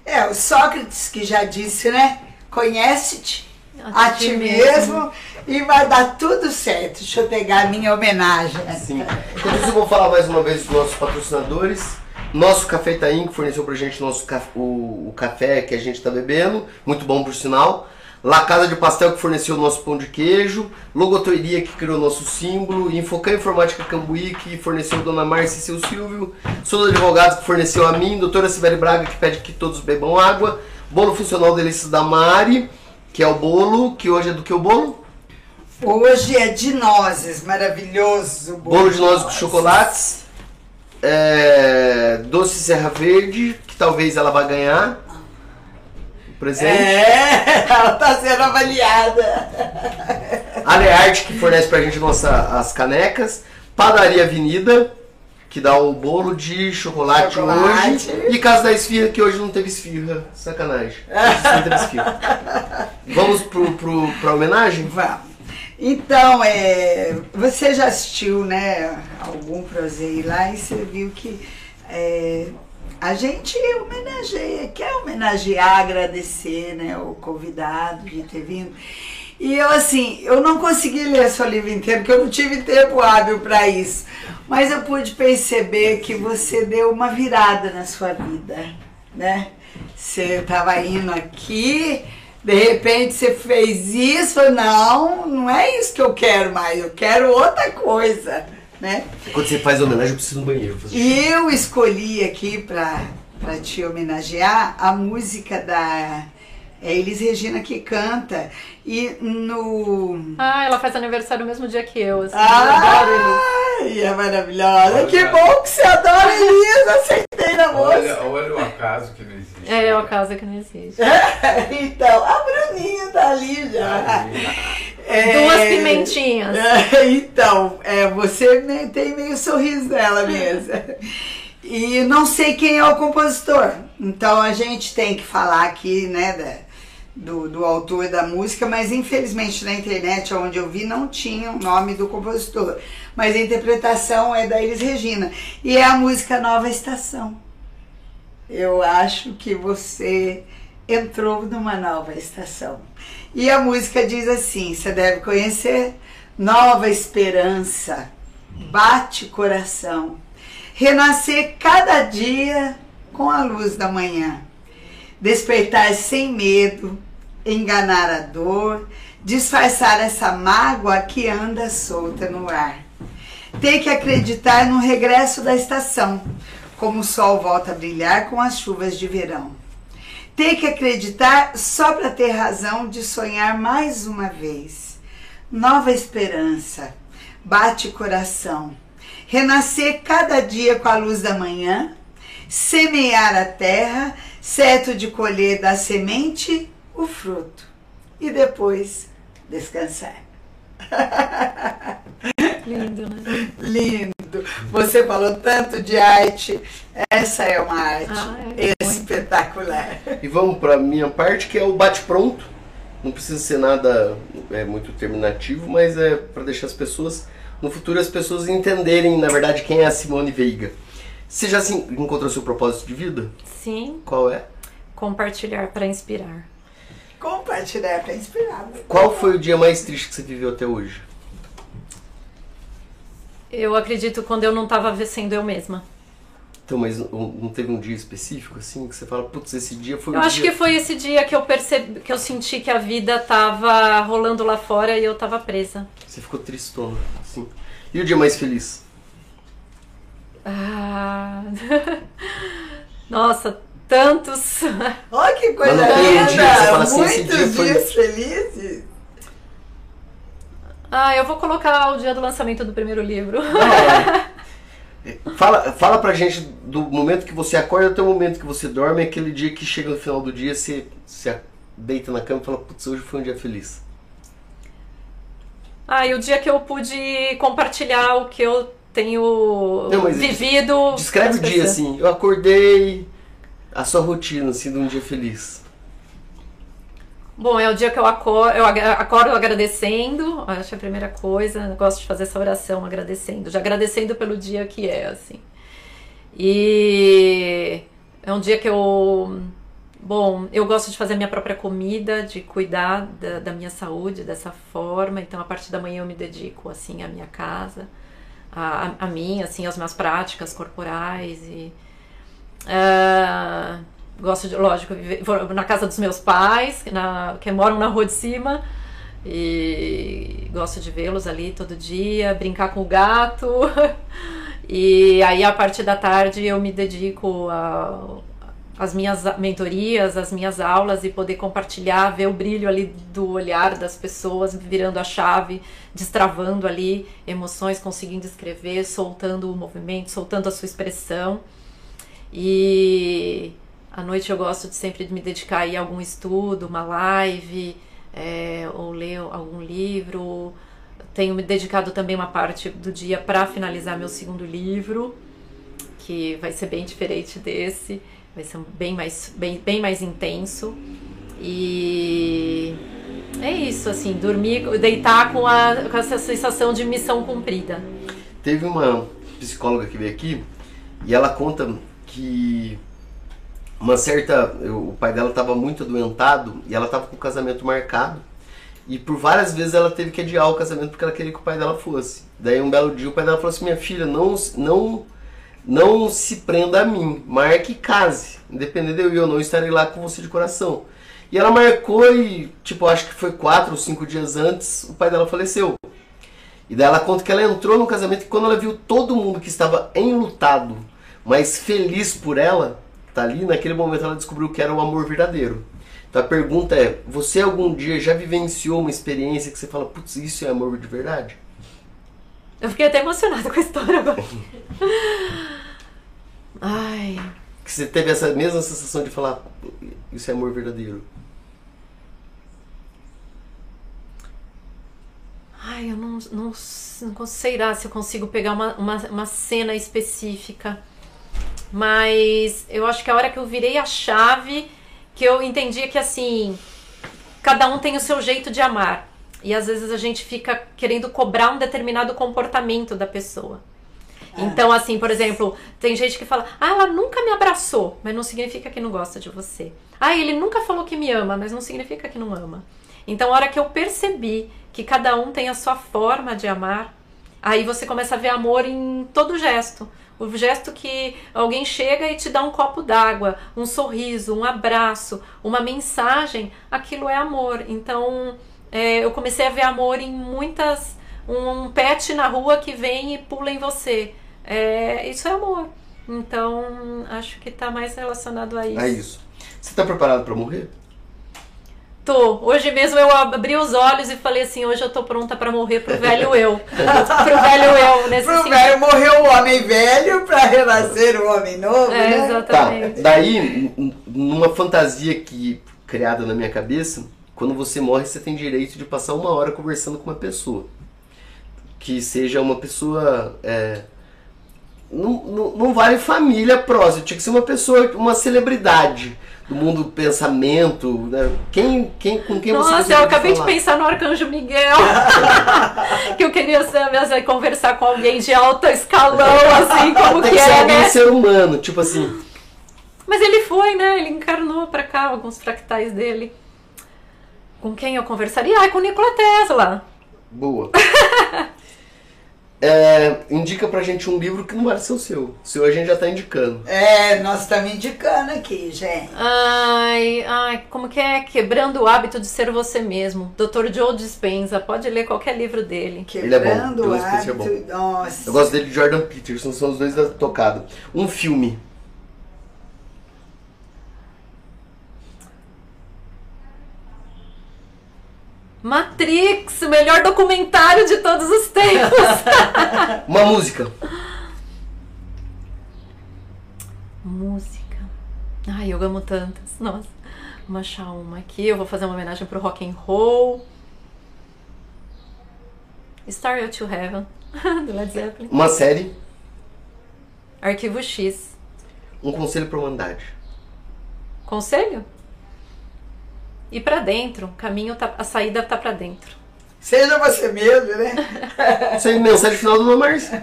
É, o Sócrates que já disse, né? Conhece-te a, a, ti mesmo, mesmo, e vai dar tudo certo. Deixa eu pegar a minha homenagem. Sim. Então, eu vou falar mais uma vez dos nossos patrocinadores. Nosso Café Itaim, que forneceu pra gente nosso, o, o café que a gente tá bebendo, muito bom por sinal. La Casa de Pastel, que forneceu o nosso pão de queijo. Logotoiria, que criou o nosso símbolo. Infocan Informática Cambuí, que forneceu Dona Márcia e seu Silvio. Souza Advogados, que forneceu a mim. Doutora Sibeli Braga, que pede que todos bebam água. Bolo Funcional Delícias da Mari, que é o bolo, que hoje é do que o bolo? Hoje é de nozes, maravilhoso. Bolo, bolo de nozes com chocolates é, Doce Serra Verde, que talvez ela vá ganhar. Presente. É, (laughs) ela está sendo avaliada. Alearte, que fornece pra gente nossa, as canecas. Padaria Avenida, que dá o bolo de chocolate, chocolate. hoje. E Casa da Esfirra, que hoje não teve esfirra. Sacanagem. Não teve esfirra. (laughs) Vamos pro, pro, pra homenagem? Vamos. Então, é, você já assistiu né, algum Prozei lá e você viu que é, a gente homenageia, quer homenagear, agradecer, né, o convidado de ter vindo. E eu, assim, eu não consegui ler seu livro inteiro, porque eu não tive tempo hábil para isso. Mas eu pude perceber que você deu uma virada na sua vida, né? Você estava indo aqui, de repente você fez isso, não, não é isso que eu quero mais, eu quero outra coisa, né? Quando você faz homenagem, eu preciso no banheiro. E eu escolhi aqui para te homenagear a música da é Elis Regina que canta. E no. Ah, ela faz aniversário no mesmo dia que eu. Assim, eu adoro é maravilhosa. Olha. Que bom que você adora Elis. Acertei na moça. Olha, olha o acaso que não existe. É, é o caso que não existe. então, a Bruninha tá ali já. É, Duas pimentinhas. É, então, é, você tem meio sorriso dela mesmo. E não sei quem é o compositor. Então a gente tem que falar aqui, né, do, do autor da música, mas infelizmente na internet, onde eu vi, não tinha o nome do compositor. Mas a interpretação é da Elis Regina. E é a música Nova Estação. Eu acho que você entrou numa nova estação. E a música diz assim: você deve conhecer. Nova esperança, bate coração, renascer cada dia com a luz da manhã, despertar sem medo, enganar a dor, disfarçar essa mágoa que anda solta no ar. Ter que acreditar no regresso da estação, como o sol volta a brilhar com as chuvas de verão. Ter que acreditar só para ter razão de sonhar mais uma vez. Nova esperança, bate coração. Renascer cada dia com a luz da manhã, semear a terra, certo de colher da semente o fruto e depois descansar. (laughs) Lindo, né? Lindo! Você falou tanto de arte. Essa é uma arte Ah, é. espetacular. E vamos pra minha parte, que é o bate-pronto. Não precisa ser nada é, muito terminativo, mas é para deixar as pessoas, no futuro, as pessoas entenderem, na verdade, quem é a Simone Veiga. Você já se encontrou seu propósito de vida? Sim, Qual é? compartilhar para inspirar. Compartilhar para inspirar. Qual foi o dia mais triste que você viveu até hoje? Eu acredito quando eu não estava sendo eu mesma. Então, mas não teve um dia específico, assim, que você fala, putz, esse dia foi Eu o acho dia... que foi esse dia que eu percebi, que eu senti que a vida tava rolando lá fora e eu tava presa. Você ficou tristona, assim. E o dia mais feliz? Ah. (laughs) Nossa, tantos. Olha que coisa tem um dia linda! assim, Muitos dia foi- dias felizes. Ah, eu vou colocar o dia do lançamento do primeiro livro. (laughs) Fala, fala pra gente do momento que você acorda até o momento que você dorme, aquele dia que chega no final do dia, você, você deita na cama e fala, putz, hoje foi um dia feliz. Ah, e o dia que eu pude compartilhar o que eu tenho Não, vivido. Descreve o dia pessoas. assim, eu acordei, a sua rotina assim de um dia feliz. Bom, é o dia que eu acordo, eu acordo agradecendo, acho que é a primeira coisa, eu gosto de fazer essa oração agradecendo, já agradecendo pelo dia que é, assim. E é um dia que eu, bom, eu gosto de fazer a minha própria comida, de cuidar da, da minha saúde dessa forma, então a partir da manhã eu me dedico, assim, à minha casa, a, a, mim, assim, às minhas práticas corporais e... ah, Gosto de, lógico, viver, na casa dos meus pais, na, que moram na rua de cima, e gosto de vê-los ali todo dia, brincar com o gato. (laughs) E aí, a partir da tarde, eu me dedico a- às minhas mentorias, às minhas aulas e poder compartilhar, ver o brilho ali do olhar das pessoas, virando a chave, destravando ali emoções, conseguindo escrever, soltando o movimento, soltando a sua expressão. E à noite eu gosto de sempre de me dedicar a algum estudo, uma live, é, ou ler algum livro. Tenho me dedicado também uma parte do dia para finalizar meu segundo livro, que vai ser bem diferente desse, vai ser bem mais, bem, bem mais intenso. E é isso, assim, dormir, deitar com, a, com essa sensação de missão cumprida. Teve uma psicóloga que veio aqui e ela conta que uma certa. o pai dela estava muito adoentado e ela estava com o casamento marcado. E por várias vezes ela teve que adiar o casamento porque ela queria que o pai dela fosse. Daí um belo dia o pai dela falou assim: Minha filha, não, não, não se prenda a mim, marque e case. Independente de eu ir ou não, estarei lá com você de coração. E ela marcou e, tipo, acho que foi quatro ou cinco dias antes, o pai dela faleceu. E daí ela conta que ela entrou no casamento e quando ela viu todo mundo que estava enlutado, mas feliz por ela, tá ali, naquele momento ela descobriu que era o amor verdadeiro. Então a pergunta é: você algum dia já vivenciou uma experiência que você fala, putz, isso é amor de verdade? Eu fiquei até emocionada com a história agora. Ai. Que você teve essa mesma sensação de falar, isso é amor verdadeiro? Ai, eu não, não, não sei lá se eu consigo pegar uma, uma, uma cena específica. Mas eu acho que a hora que eu virei a chave, que eu entendi que assim, cada um tem o seu jeito de amar. E às vezes a gente fica querendo cobrar um determinado comportamento da pessoa. Então, assim, por exemplo, tem gente que fala, ah, ela nunca me abraçou, mas não significa que não gosta de você. Ah, ele nunca falou que me ama, mas não significa que não ama. Então, a hora que eu percebi que cada um tem a sua forma de amar, aí você começa a ver amor em todo gesto. O gesto que alguém chega e te dá um copo d'água, um sorriso, um abraço, uma mensagem, aquilo é amor. Então, é, eu comecei a ver amor em muitas. Um pet na rua que vem e pula em você. É, isso é amor. Então, acho que tá mais relacionado a isso. É isso. Você tá preparado para morrer? Tô. Hoje mesmo eu abri os olhos e falei assim: hoje eu tô pronta pra morrer pro velho (laughs) eu. pro velho eu, nesse Pro sentido. velho morreu o homem velho pra renascer o homem novo, É, né? Tá. exatamente. Daí, n- numa fantasia que criada na minha cabeça, quando você morre, você tem direito de passar uma hora conversando com uma pessoa. Que seja uma pessoa. é, não, não, não vale família próxima, tinha que ser uma pessoa, uma celebridade do mundo do pensamento. Né? Quem, quem, com quem você Nossa, eu acabei de falar? pensar no Arcanjo Miguel. (laughs) que eu queria saber, conversar com alguém de alta escalão, (laughs) assim, como Tem que que ser é, né? ser humano, tipo assim. Mas ele foi, né? Ele encarnou pra cá alguns fractais dele. Com quem eu conversaria? Ah, com o Nikola Tesla. Boa. (laughs) É, indica pra gente um livro que não vale ser o seu. O seu a gente já tá indicando. É, nós estamos indicando aqui, gente. Ai, ai, como que é? Quebrando o hábito de ser você mesmo. Dr. Joe Dispenza, pode ler qualquer livro dele. Ele é bom, Quebrando o Dispenza é bom. hábito. Nossa. Eu gosto dele de Jordan Peterson, são os dois da tocada. Um filme. Matrix, o melhor documentário de todos os tempos. (laughs) Uma música. Música. Ai, eu amo tantas. Nossa. Vou achar uma aqui. Eu vou fazer uma homenagem pro rock and roll. Star to Heaven, (laughs) do Led Zeppelin. Uma série. Arquivo X. Um conselho pra humanidade. Conselho? Ir pra dentro. O caminho tá, a saída tá pra dentro. Seja você mesmo, né? (laughs) Aí, mensagem final do Márcio.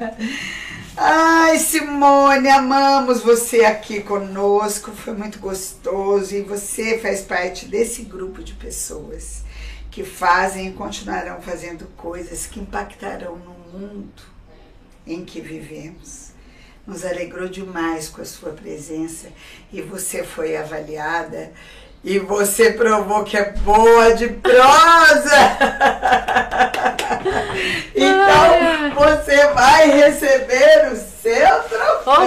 Ai, Simone, amamos você aqui conosco, foi muito gostoso e você faz parte desse grupo de pessoas que fazem e continuarão fazendo coisas que impactarão no mundo em que vivemos. Nos alegrou demais com a sua presença e você foi avaliada e você provou que é boa de prosa. (laughs) Então você vai receber o seu troféu.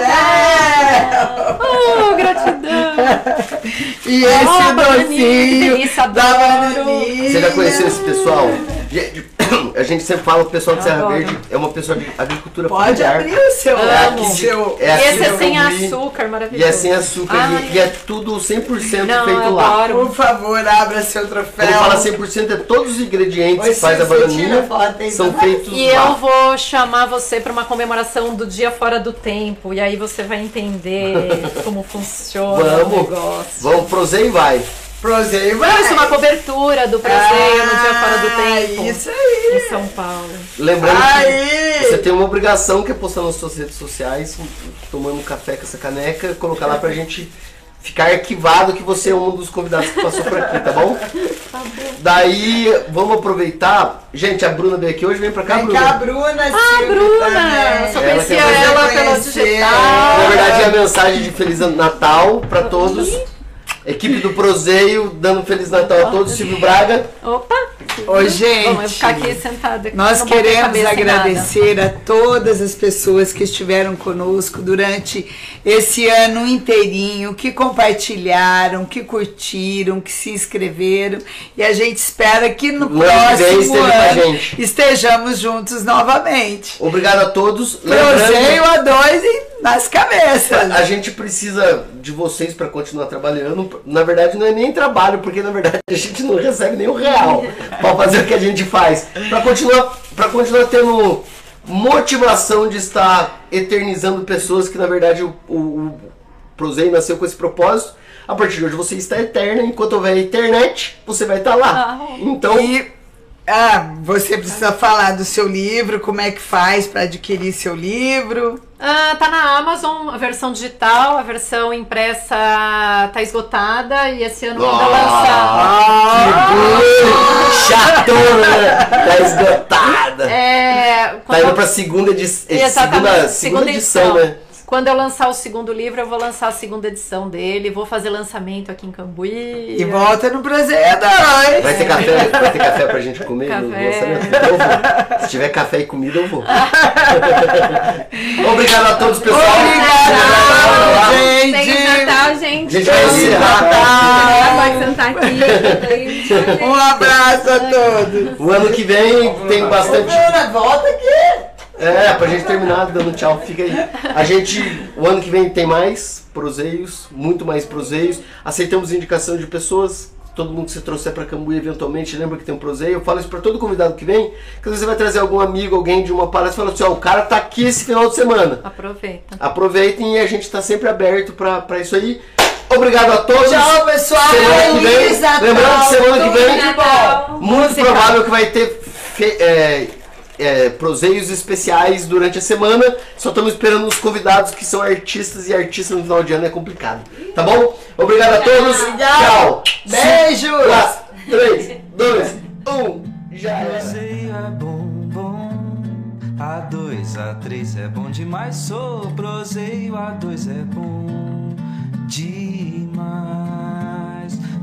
Oh, gratidão! E esse Oh, bananinha, docinho delícia, da bananinha. Você já conheceu esse pessoal? (coughs) A gente sempre fala, o pessoal de Serra adoro. Verde é uma pessoa de agricultura Pode familiar. abrir o seu. É Amo. aqui seu é aqui Esse de é sem açúcar, E maravilhoso. é sem açúcar. Ai. E, e é tudo 100% Não, feito eu lá. adoro. Por favor, abra seu troféu. Quando fala 100% é todos os ingredientes que faz a bananinha são feitos E lá. eu vou chamar você para uma comemoração do Dia Fora do Tempo. E aí você vai entender como funciona o Vamos, negócio. vamos, prosei e vai. Proseio, Não, isso é uma cobertura do Proseio no Dia Fora do Ah, Tempo. Isso aí. Em São Paulo. Lembrando que Aí. você tem uma obrigação que é postar nas suas redes sociais, tomando um café com essa caneca, colocar lá pra gente ficar arquivado que você é um dos convidados que passou por aqui, tá bom? (laughs) Daí, vamos aproveitar. Gente, a Bruna veio aqui hoje, vem pra cá, Vem Bruna. cá, Bruna. Ah, Silvia Bruna! também. Só Ela conhecia fazer ela pelo digital. Na verdade, é a mensagem de Feliz Natal pra todos. Equipe do Proseio, dando Feliz Natal a todos. Silvio Braga. Opa! Ô, gente. Vamos ficar aqui sentada. aqui, Nós queremos agradecer a todas as pessoas que estiveram conosco durante esse ano inteirinho, que compartilharam, que curtiram, que se inscreveram. E a gente espera que no vem próximo ano gente. estejamos juntos novamente. Obrigado a todos. Proseio a dois e nas cabeças. A gente precisa de vocês para continuar trabalhando. Na verdade, não é nem trabalho, porque na verdade a gente não recebe nem um real para fazer o que a gente faz. Para continuar, para continuar tendo motivação de estar eternizando pessoas que na verdade o, o, o Prozei nasceu com esse propósito. A partir de hoje você está eterna, enquanto houver internet, você vai estar lá. Ah. Então, E ah, você precisa falar do seu livro, como é que faz para adquirir seu livro. Ah, tá na Amazon, a versão digital, a versão impressa tá esgotada e esse ano manda lançar. chatona, tá esgotada. É, Tá quando indo eu- pra segunda, edi segunda, Exatamente, segunda edição, né? Quando eu lançar o segundo livro, eu vou lançar a segunda edição dele, vou fazer lançamento aqui em Cambuí. E volta no Prazer a dois. Vai ter café, vai ter café pra gente comer no Café. lançamento? Eu vou. Se tiver café e comida, eu vou. (laughs) Obrigado a todos, pessoal. Obrigado, Feliz gente. Natal, gente. Gente, vai Feliz encerrar. Natal. Pode sentar aqui. Um abraço a todos. O ano que vem tem bastante. Volta aqui. É, pra gente terminar dando tchau, fica aí. A gente, o ano que vem tem mais proseios, muito mais proseios. Aceitamos indicação de pessoas. Todo mundo que você trouxer pra Cambuí eventualmente, lembra que tem um proseio. Eu falo isso pra todo convidado que vem. Que às vezes você vai trazer algum amigo, alguém de uma palestra e fala assim: ó, o cara tá aqui esse final de semana. Aproveita. Aproveitem e a gente tá sempre aberto pra, pra isso aí. Obrigado a todos. Tchau, pessoal. Semana que vem, Feliz Natal. lembrando que semana que vem-. Muito Musical. provável que vai ter fe- é, é, proseios especiais durante a semana. Só estamos esperando os convidados que são artistas e artistas no final de ano é complicado. Tá bom? Obrigado a todos. Tchau. Beijos. 3, 2, 1. Já era. Proseio é bom, bom. A2, A3 é bom demais. Sou proseio, A2 é bom demais.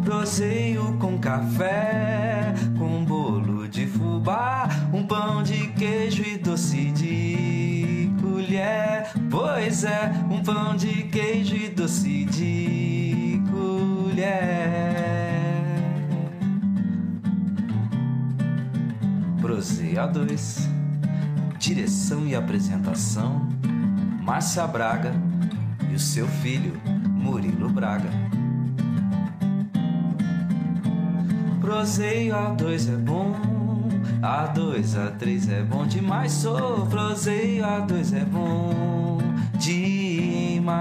Proseio com café, com de um pão de queijo e doce de colher. Pois é, um pão de queijo e doce de colher. Proseio A2 Direção e apresentação Márcia Braga e o seu filho Murilo Braga Proseio A2 é bom A2, A3 é bom demais Sou Proseio A2 é bom demais.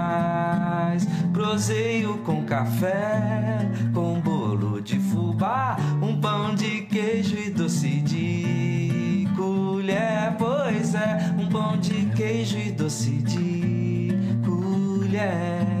Proseio com café Com bolo de fubá Um pão de queijo e doce de colher. Pois é, um pão de queijo e doce de colher